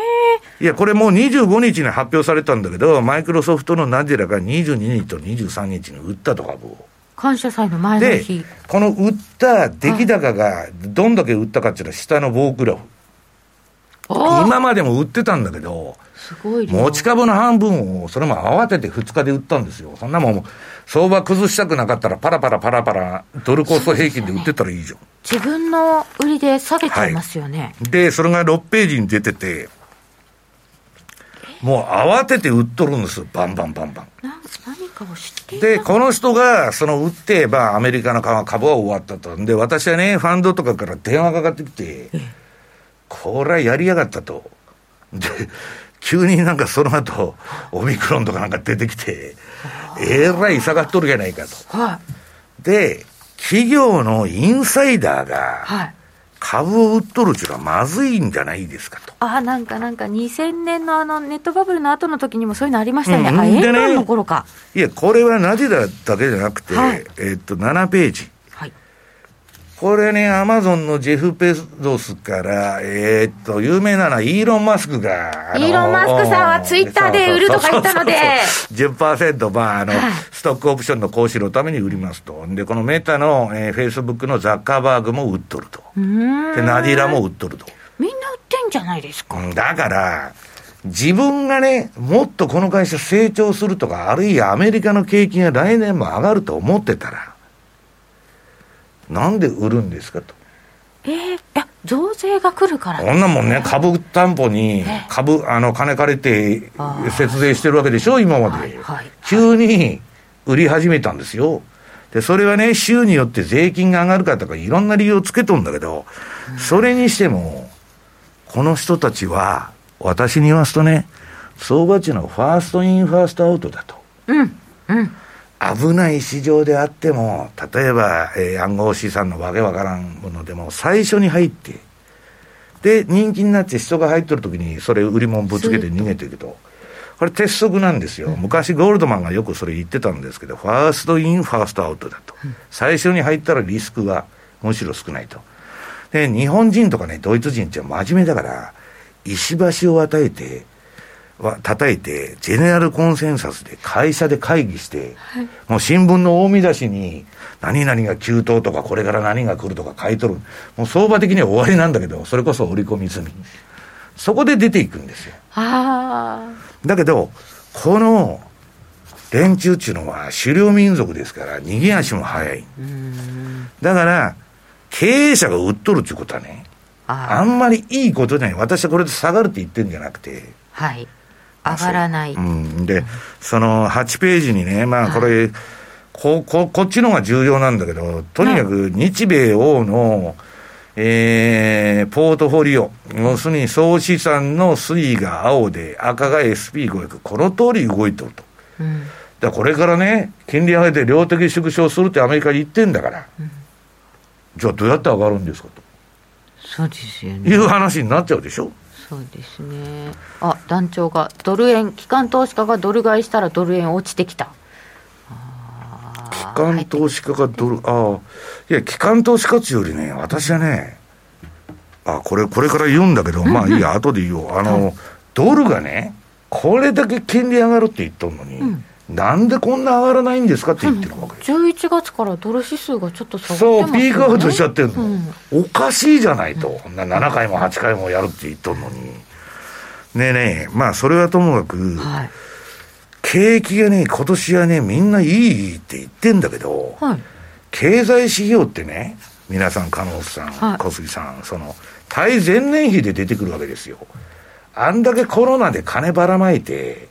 S2: いや、これもう25日に発表されたんだけど、マイクロソフトのナディラが22日と23日に売ったと株を。
S1: 感謝祭の前の日。
S2: で、この売った出来高が、どんだけ売ったかっていうのは下の棒グラフ。今までも売ってたんだけど、持ち株の半分を、それも慌てて2日で売ったんですよ。そんなもん、相場崩したくなかったら、パラパラパラパラ、ドルコスト平均で売ってたらいいじゃん。ね、
S1: 自分の売りで下げちゃいますよね。
S2: はい、で、それが6ページに出てて、もう慌てて売っとるんですバンバンバンバン。
S1: 何かを知って
S2: で、この人が、その売って、まあ、アメリカの株は終わったと。で、私はね、ファンドとかから電話かかってきて、これはやりやがったと。で、急になんかその後、オミクロンとかなんか出てきて、えらい下がっとるじゃないかと。はい、で、企業のインサイダーが、はい株を売っとるっていうのはまずいんじゃないですかと。
S1: ああ、なんかなんか2000年のあのネットバブルの後の時にもそういうのありましたよね。うん、あ、円盤の頃か。
S2: いや、これはナディダだけじゃなくて、はい、えっと、7ページ。はい。これね、アマゾンのジェフ・ペゾスから、えーっと、有名なのはイーロン・マスクが。
S1: イーロンマスクさんはツイッターで売るとか言ったので
S2: そうそうそうそう10%、まあ、あの、
S1: はい
S2: ストックオプションの行使のために売りますと。で、このメタの、えー、フェイスブックのザッカーバーグも売っとると。で、ナディラも売っとると。
S1: みんな売ってんじゃないですか。
S2: うんだから、自分がね、もっとこの会社成長するとか、あるいはアメリカの景気が来年も上がると思ってたら、なんで売るんですかと。
S1: えー、いや、増税が来るから。
S2: こんなもんね、株担保に株、あの、金借りて節税してるわけでしょ、今まで。
S1: はいはい
S2: 急に売り始めたんですよ。で、それはね、州によって税金が上がるかとか、いろんな理由をつけとんだけど、それにしても、この人たちは、私に言わすとね、相場の first in, first out だと。
S1: うん、うん。
S2: 危ない市場であっても、例えば、えー暗号資産のわけわからんものでも、最初に入って、で、人気になって人が入ってる時に、それ売り物ぶつけて逃げていくと。これ鉄則なんですよ。昔ゴールドマンがよくそれ言ってたんですけど、 first in, first out だと。最初に入ったらリスクがむしろ少ないと。で、日本人とかね、ドイツ人って真面目だから、石橋を与えて、は叩いて、 general consensus で会社で会議して、もう新聞の大見出しに、何々が急騰とか、これから何が来るとか書いとる。もう相場的には終わりなんだけど、それこそ織り込み済み。そこで出ていくんですよ。
S1: あ
S2: だけど、この連中っていうのは狩猟民族ですから、逃げ足も早い。だから、経営者が売っとるっていうことはね、
S1: あ
S2: んまりいいことじゃない。私はこれで下がるって言ってるんじゃなくて、
S1: はい。上がらない。
S2: うん、で、その8ページにね、まあこれ、こ、こ、こっちの方が重要なんだけど、とにかく日米欧の、えー、ポートフォリオ、要するに総資産の推移が青で赤が SP500、この通り動いてると。
S1: うん。
S2: だこれからね、金利上げて量的縮小するってアメリカに言ってんだから、じゃあどうやって上がるんですか
S1: そうですよ
S2: と
S1: ね。
S2: いう話になっちゃうでしょ。
S1: そうですね。あ、団長がドル円、機関投資家がドル買いしたらドル円落ちてきた。あ
S2: 機
S1: ー
S2: 関投資家がドル、ああ、いや、機関投資家っていうよりね、私はね、あこれ、これから言うんだけど、まあいいや、後で言おう。あの、ドルがね、これだけ金利上がるって言っとんのに、なんでこんな上がらないんですかって言ってるわけ。
S1: 11月からドル指数がちょっと下がって
S2: そう、
S1: ますよね。
S2: ピークアウトしちゃってるの、
S1: うん
S2: おかしいじゃないと。こんな7回も8回もやるって言っとんのに。ねえねえ、まあそれはともかく、
S1: はい。
S2: 景気がね、今年はね、みんないいって言ってんだけど、
S1: はい。
S2: 経済指標ってね、皆さん、加納さん、
S1: はい
S2: 小杉さん、その、対前年比で出てくるわけですよ。あんだけコロナで金ばらまいて、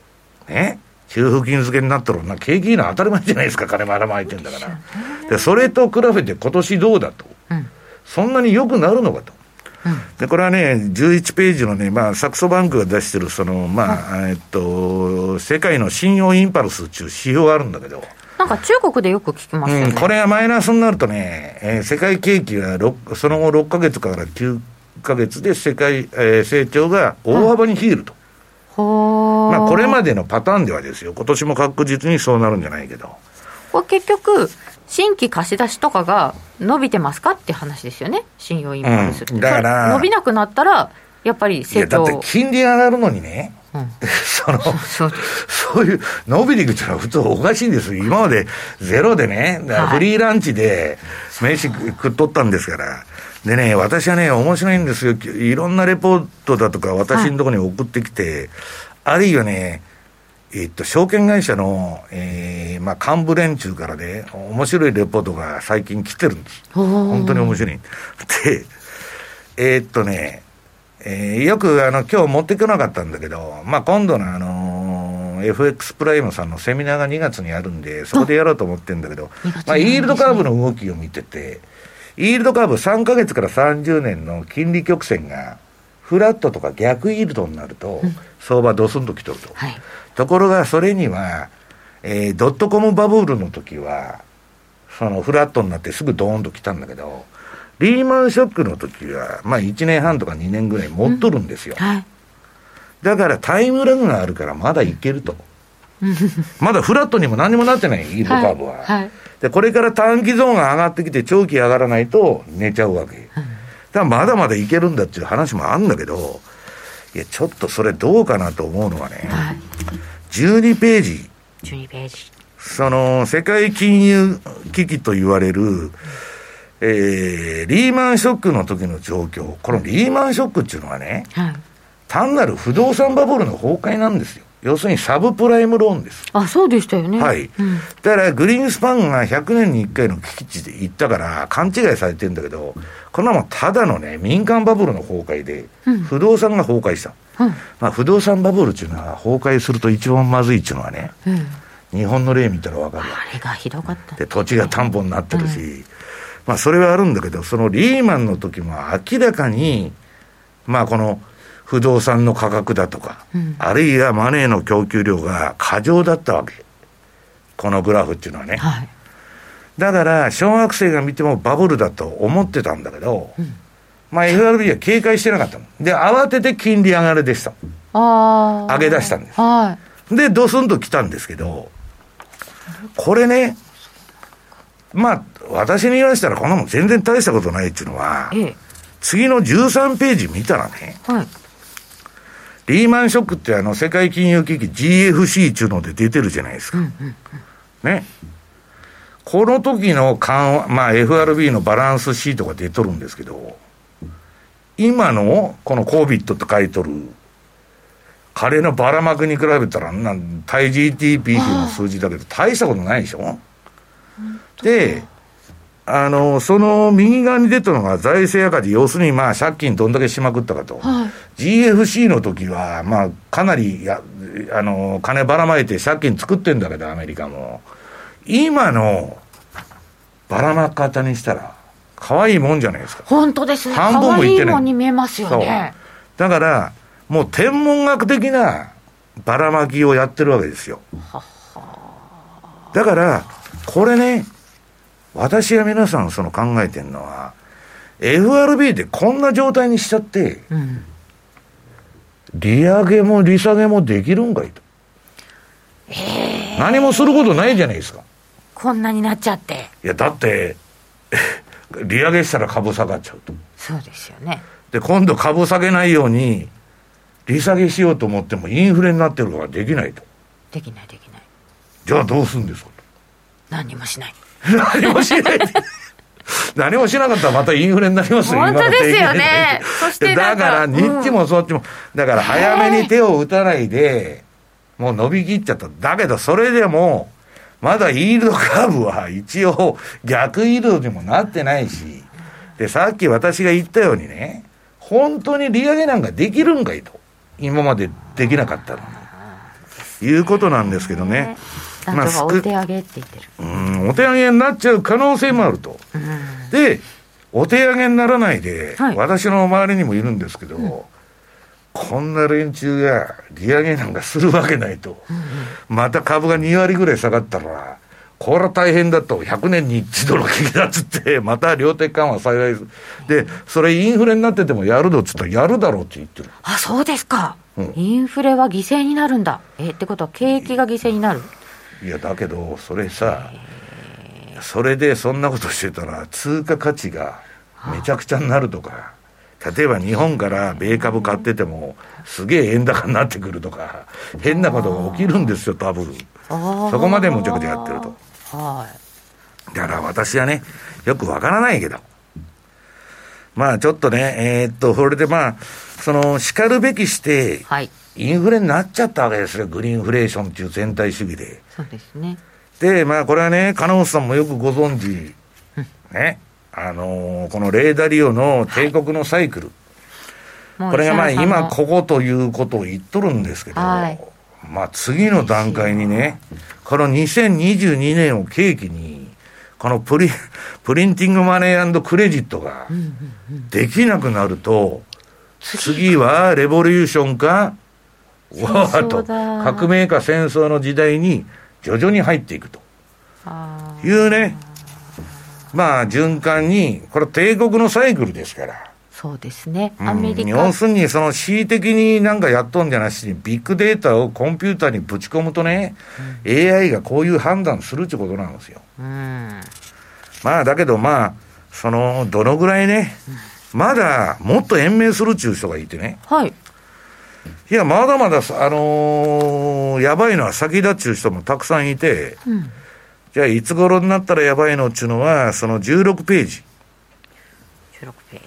S2: ね、給付金付けになったらな、景気いいのは当たり前じゃないですか、金ばらまいてんだから。で、それと比べて今年どうだと。
S1: うん。
S2: そんなに良くなるのかと。で、これはね、11ページのね、まあ、サクソバンクが出してる、その、まあ、えっと、世界の信用インパルスっていう指標があるんだけど、
S1: なんか中国でよく聞きますよね。
S2: うん、これがマイナスになるとね、えー世界景気が6その後6ヶ月から9ヶ月で世界、えー成長が大幅に冷えると。まあ、これまでのパターンではですよ、今年も確実にそうなるんじゃないけど。
S1: これ結局、新規貸し出しとかが伸びてますかって話ですよね、信用インパルス。
S2: うんだから
S1: 伸びなくなったら、やっぱり成長
S2: だって金利上がるのにね、
S1: うん
S2: その、
S1: そう。
S2: そういう、伸びていくっていうのは普通おかしいんですよ。今までゼロでね、フリーランチで飯食っとったんですから。でね、私はね、面白いんですよ。いろんなレポートだとか私のところに送ってきて、あるいはね、えっと、証券会社の、えー、まあ、幹部連中からね、面白いレポートが最近来てるんです。本当に面白い。で、えーっとね、えーよくあの今日持ってこなかったんだけど、まあ、今度のあのー FX プライムさんのセミナーが2月にあるんで、そこでやろうと思ってるんだけど、
S1: 2月に
S2: まあ、イールドカーブの動きを見てて、イールドカーブ3ヶ月から30年の金利曲線が、フラットとか逆イールドになると、相場ドスンときとると。
S1: はい。
S2: ところがそれには、えードットコムバブルの時は、そのフラットになってすぐドーンと来たんだけど、リーマンショックの時は、まあ1年半とか2年ぐらい持っとるんですよ。
S1: はい。
S2: だからタイムラグがあるからまだいけると。まだフラットにも何にもなってない、イールドカーブは。
S1: はいはい
S2: で、これから短期ゾーンが上がってきて、長期上がらないと寝ちゃうわけ。だまだまだいけるんだっていう話もあるんだけど、いや、ちょっとそれどうかなと思うのはね、はい、12ページ。
S1: 12ページ。
S2: その、世界金融危機と言われる、えー、リーマンショックの時の状況。このリーマンショックっていうのはね、はい、単なる不動産バブルの崩壊なんですよ。要するにサブプライムローンです。
S1: あ、そうでしたよね。
S2: はい。うん、だから、グリーンスパンが100年に1回の危機値で言ったから、勘違いされてるんだけど、こんなもんただのね、民間バブルの崩壊で、不動産が崩壊した。うん、まあ、不動産バブルっていうのは、崩壊すると一番まずいっていうのはね、うん、日本の例見たら分かる
S1: あれがひどかった。
S2: で、土地が担保になってるし、まあ、それはあるんだけど、そのリーマンの時も明らかに、まあ、この、不動産の価格だとか、うん、あるいはマネーの供給量が過剰だったわけ。このグラフっていうのはね。はい、だから、小学生が見てもバブルだと思ってたんだけど、うん、まあ FRB は警戒してなかったの。で、慌てて金利上がりでした。あ上げ出したんです。はい、で、ドスンと来たんですけど、これね、まあ、私に言わせたらこんなもん全然大したことないっていうのは、ええ、次の13ページ見たらね、はいリーマンショックってあの世界金融危機 GFC っていうので出てるじゃないですか。ね。この時の緩和、まあ FRB のバランスシートが出とるんですけど、今のこの COVID って書いとる、彼のばらまくに比べたら、なん対 GDP の数字だけど大したことないでしょ？で、あの、その右側に出たのが財政赤字、要するにまあ借金どんだけしまくったかと。はい、GFC の時は、まあかなりや、あの、金ばらまいて借金作ってんだけど、アメリカも。今のばらまき方にしたら、可愛いもんじゃないですか。
S1: 本当ですね。半分もいってない。いもんに見えますよね。
S2: だから、もう天文学的なばらまきをやってるわけですよ。だから、これね、私が皆さんその考えてるのは、FRB でこんな状態にしちゃって、うん、利上げも利下げもできるんかいと。何もすることないじゃないですか。
S1: こんなになっちゃって。
S2: いや、だって、利上げしたら株下がっちゃうと。
S1: そうですよね。
S2: で、今度株下げないように、利下げしようと思ってもインフレになってるからできないと。
S1: できないできない。
S2: じゃあどうするんですか
S1: 何もしない。
S2: 何もしない。何もしなかったらまたインフレになります
S1: よ、本当ですよね。
S2: そして だから日記もそっちも、だから早めに手を打たないで、もう伸びきっちゃった。だけどそれでも、まだイールドカーブは一応逆イールドにもなってないし、で、さっき私が言ったようにね、本当に利上げなんかできるんかいと。今までできなかったのに。いうことなんですけどね。
S1: 団長がお手上げって言ってる、
S2: まあ、うんお手上げになっちゃう可能性もあると、うん、でお手上げにならないで、はい、私の周りにもいるんですけど、うん、こんな連中が利上げなんかするわけないと、うん、また株が2割ぐらい下がったらこれは大変だと、100年に一度の危機だっつって、また量的緩和再来で、それインフレになっててもやるぞっつったら、やるだろうって言ってる。
S1: あ、そうですか。うん、インフレは犠牲になるんだ。え、ってことは景気が犠牲になる
S2: いやだけどそれさそれでそんなことしてたら通貨価値がめちゃくちゃになるとか例えば日本から米株買っててもすげえ円高になってくるとか変なことが起きるんですよ多分。そこまでむちゃくちゃやってると。だから私はねよくわからないけど。まあちょっとねえー、っとそれでまあそのしかるべきして、はい。インフレになっちゃったわけですよ、グリーンフレーションっていう全体主義で。
S1: そうですね。
S2: で、まあ、これはね、金本さんもよくご存知、ね、あのー、このレーダーリオの帝国のサイクル。はい、これがまあ、今ここということを言っとるんですけど、はい、まあ、次の段階にね、この2022年を契機に、このプリ プリンティングマネークレジットができなくなると、次は？レボリューションか、わーっと革命か戦争の時代に徐々に入っていくと。いうね、まあ循環に、これ帝国のサイクルですから。
S1: そうですね、アメリカ、
S2: 要するに、その恣意的になんかやっとんじゃなしに、ビッグデータをコンピューターにぶち込むとね、うん、AI がこういう判断するってことなんですよ。うん、まあ、だけどまあ、その、どのぐらいね、うん、まだもっと延命するっていう人がいてね。
S1: はい。
S2: いや、まだまだ、あのー、やばいのは先だっちゅう人もたくさんいて、うん、じゃあ、いつ頃になったらやばいのっていうのは、その16ページ。
S1: 16ページ。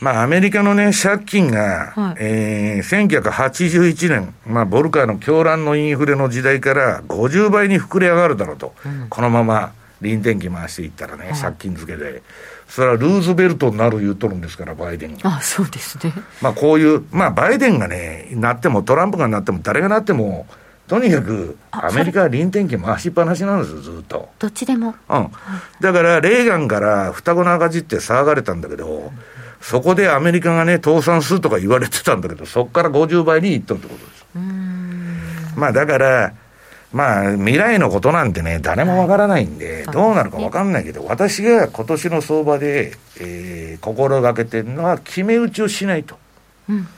S2: まあ、アメリカのね、借金が、はい、えー、1981年、まあ、ボルカーの狂乱のインフレの時代から50倍に膨れ上がるだろうと、うん、このまま臨転機回していったらね、はい、借金付けで。それはルーズベルトになる言うとるんですから、バイデン
S1: が。あそうですね。
S2: まあ、こういう、まあ、バイデンがね、なっても、トランプがなっても、誰がなっても、とにかく、アメリカは臨転機回しっぱなしなんですよ、ずっと。
S1: どっちでも。
S2: うん。だから、レーガンから双子の赤字って騒がれたんだけど、うんそこでアメリカがね、倒産するとか言われてたんだけど、そこから50倍にいっとるってことです。まあだから、まあ未来のことなんてね、誰もわからないんで、どうなるかわかんないけど、私が今年の相場で、えー、心がけてるのは、決め打ちをしないと。うん、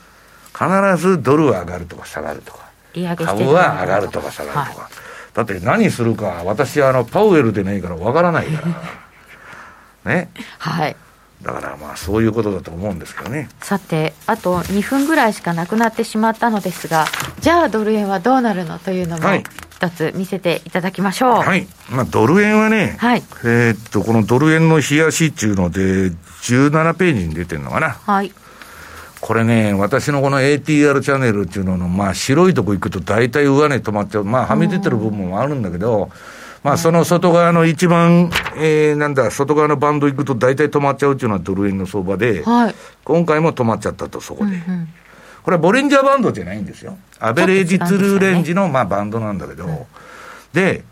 S2: 必ずドルは上がるとか下がるとか、株は上がるとか下がるとか。はい、だって何するか、私はあのパウエルでないからわからないから。ね。
S1: はい。
S2: だからまあそういうことだと思うんですけどね
S1: さてあと2分ぐらいしかなくなってしまったのですがじゃあドル円はどうなるのというのも一つ見せていただきましょう。
S2: はい、まあ、ドル円はね、はい、えー、っとこのドル円の冷やしっていうので17ページに出てるのかな。
S1: はい。
S2: これね、私のこの ATR チャンネルっていうのの、まあ、白いとこ行くと大体上値止まっちゃう。まあ、はみ出てる部分もあるんだけど、まあ、その外側の一番、えー、なんだ、外側のバンド行くと大体止まっちゃうっていうのはドル円の相場で、はい、今回も止まっちゃったと、そこで。うんうん、これはボリンジャーバンドじゃないんですよ。アベレージツルーレンジの、まあ、バンドなんだけど、で、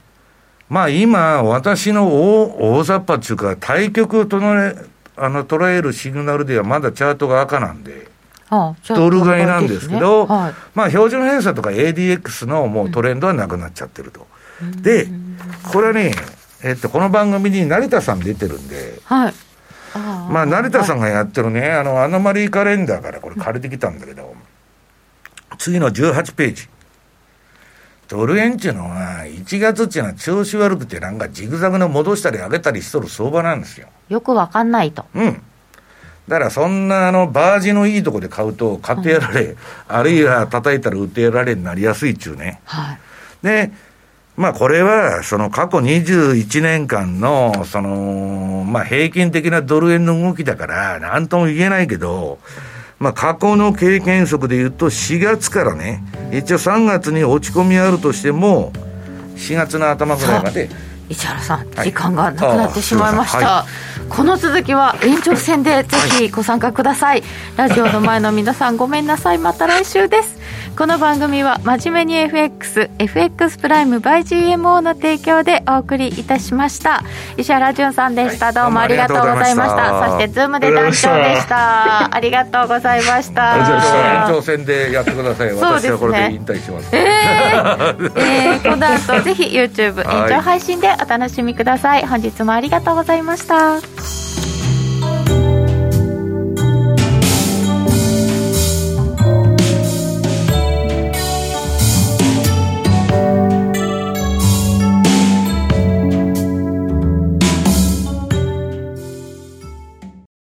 S2: まあ今、私の大大雑把っていうか、対局をとのあの捉えるシグナルではまだチャートが赤なんで、ああドル買いなんですけど、ね。はい、まあ標準偏差とか ADX のもうトレンドはなくなっちゃってると。うん、で、これはね、えっと、この番組に成田さん出てるんで、
S1: はい。
S2: あまあ、成田さんがやってるね、あの、アノマリーカレンダーからこれ借りてきたんだけど、次の18ページ。ドル円っていうのは、1月っていうのは調子悪くて、なんかジグザグの戻したり上げたりしとる相場なんですよ。
S1: よくわかんないと。
S2: うん。だからそんなあのバージのいいとこで買うと買ってやられ、うん、あるいは叩いたら売ってやられになりやすいっちゅうね。
S1: はい。
S2: で、まあこれは、その過去21年間の、その、まあ平均的なドル円の動きだから、なんとも言えないけど、まあ過去の経験則で言うと4月からね、一応3月に落ち込みあるとしても、4月の頭ぐらいまで。
S1: 市原さん、時間がなくなってしまいました。はい、この続きは延長戦でぜひご参加ください。ラジオの前の皆さんごめんなさい。また来週です。この番組は真面目に FX、FX プライム by GMO の提供でお送りいたしました。石原潤さんでした。どうもありがとうございました。そして、ズームで団長でした。ありがとうございました。
S2: 延長戦でやってください。私はこれで引退します。え
S1: ー、えー、この後ぜひ YouTube 延長配信でお楽しみください。本日もありがとうございました。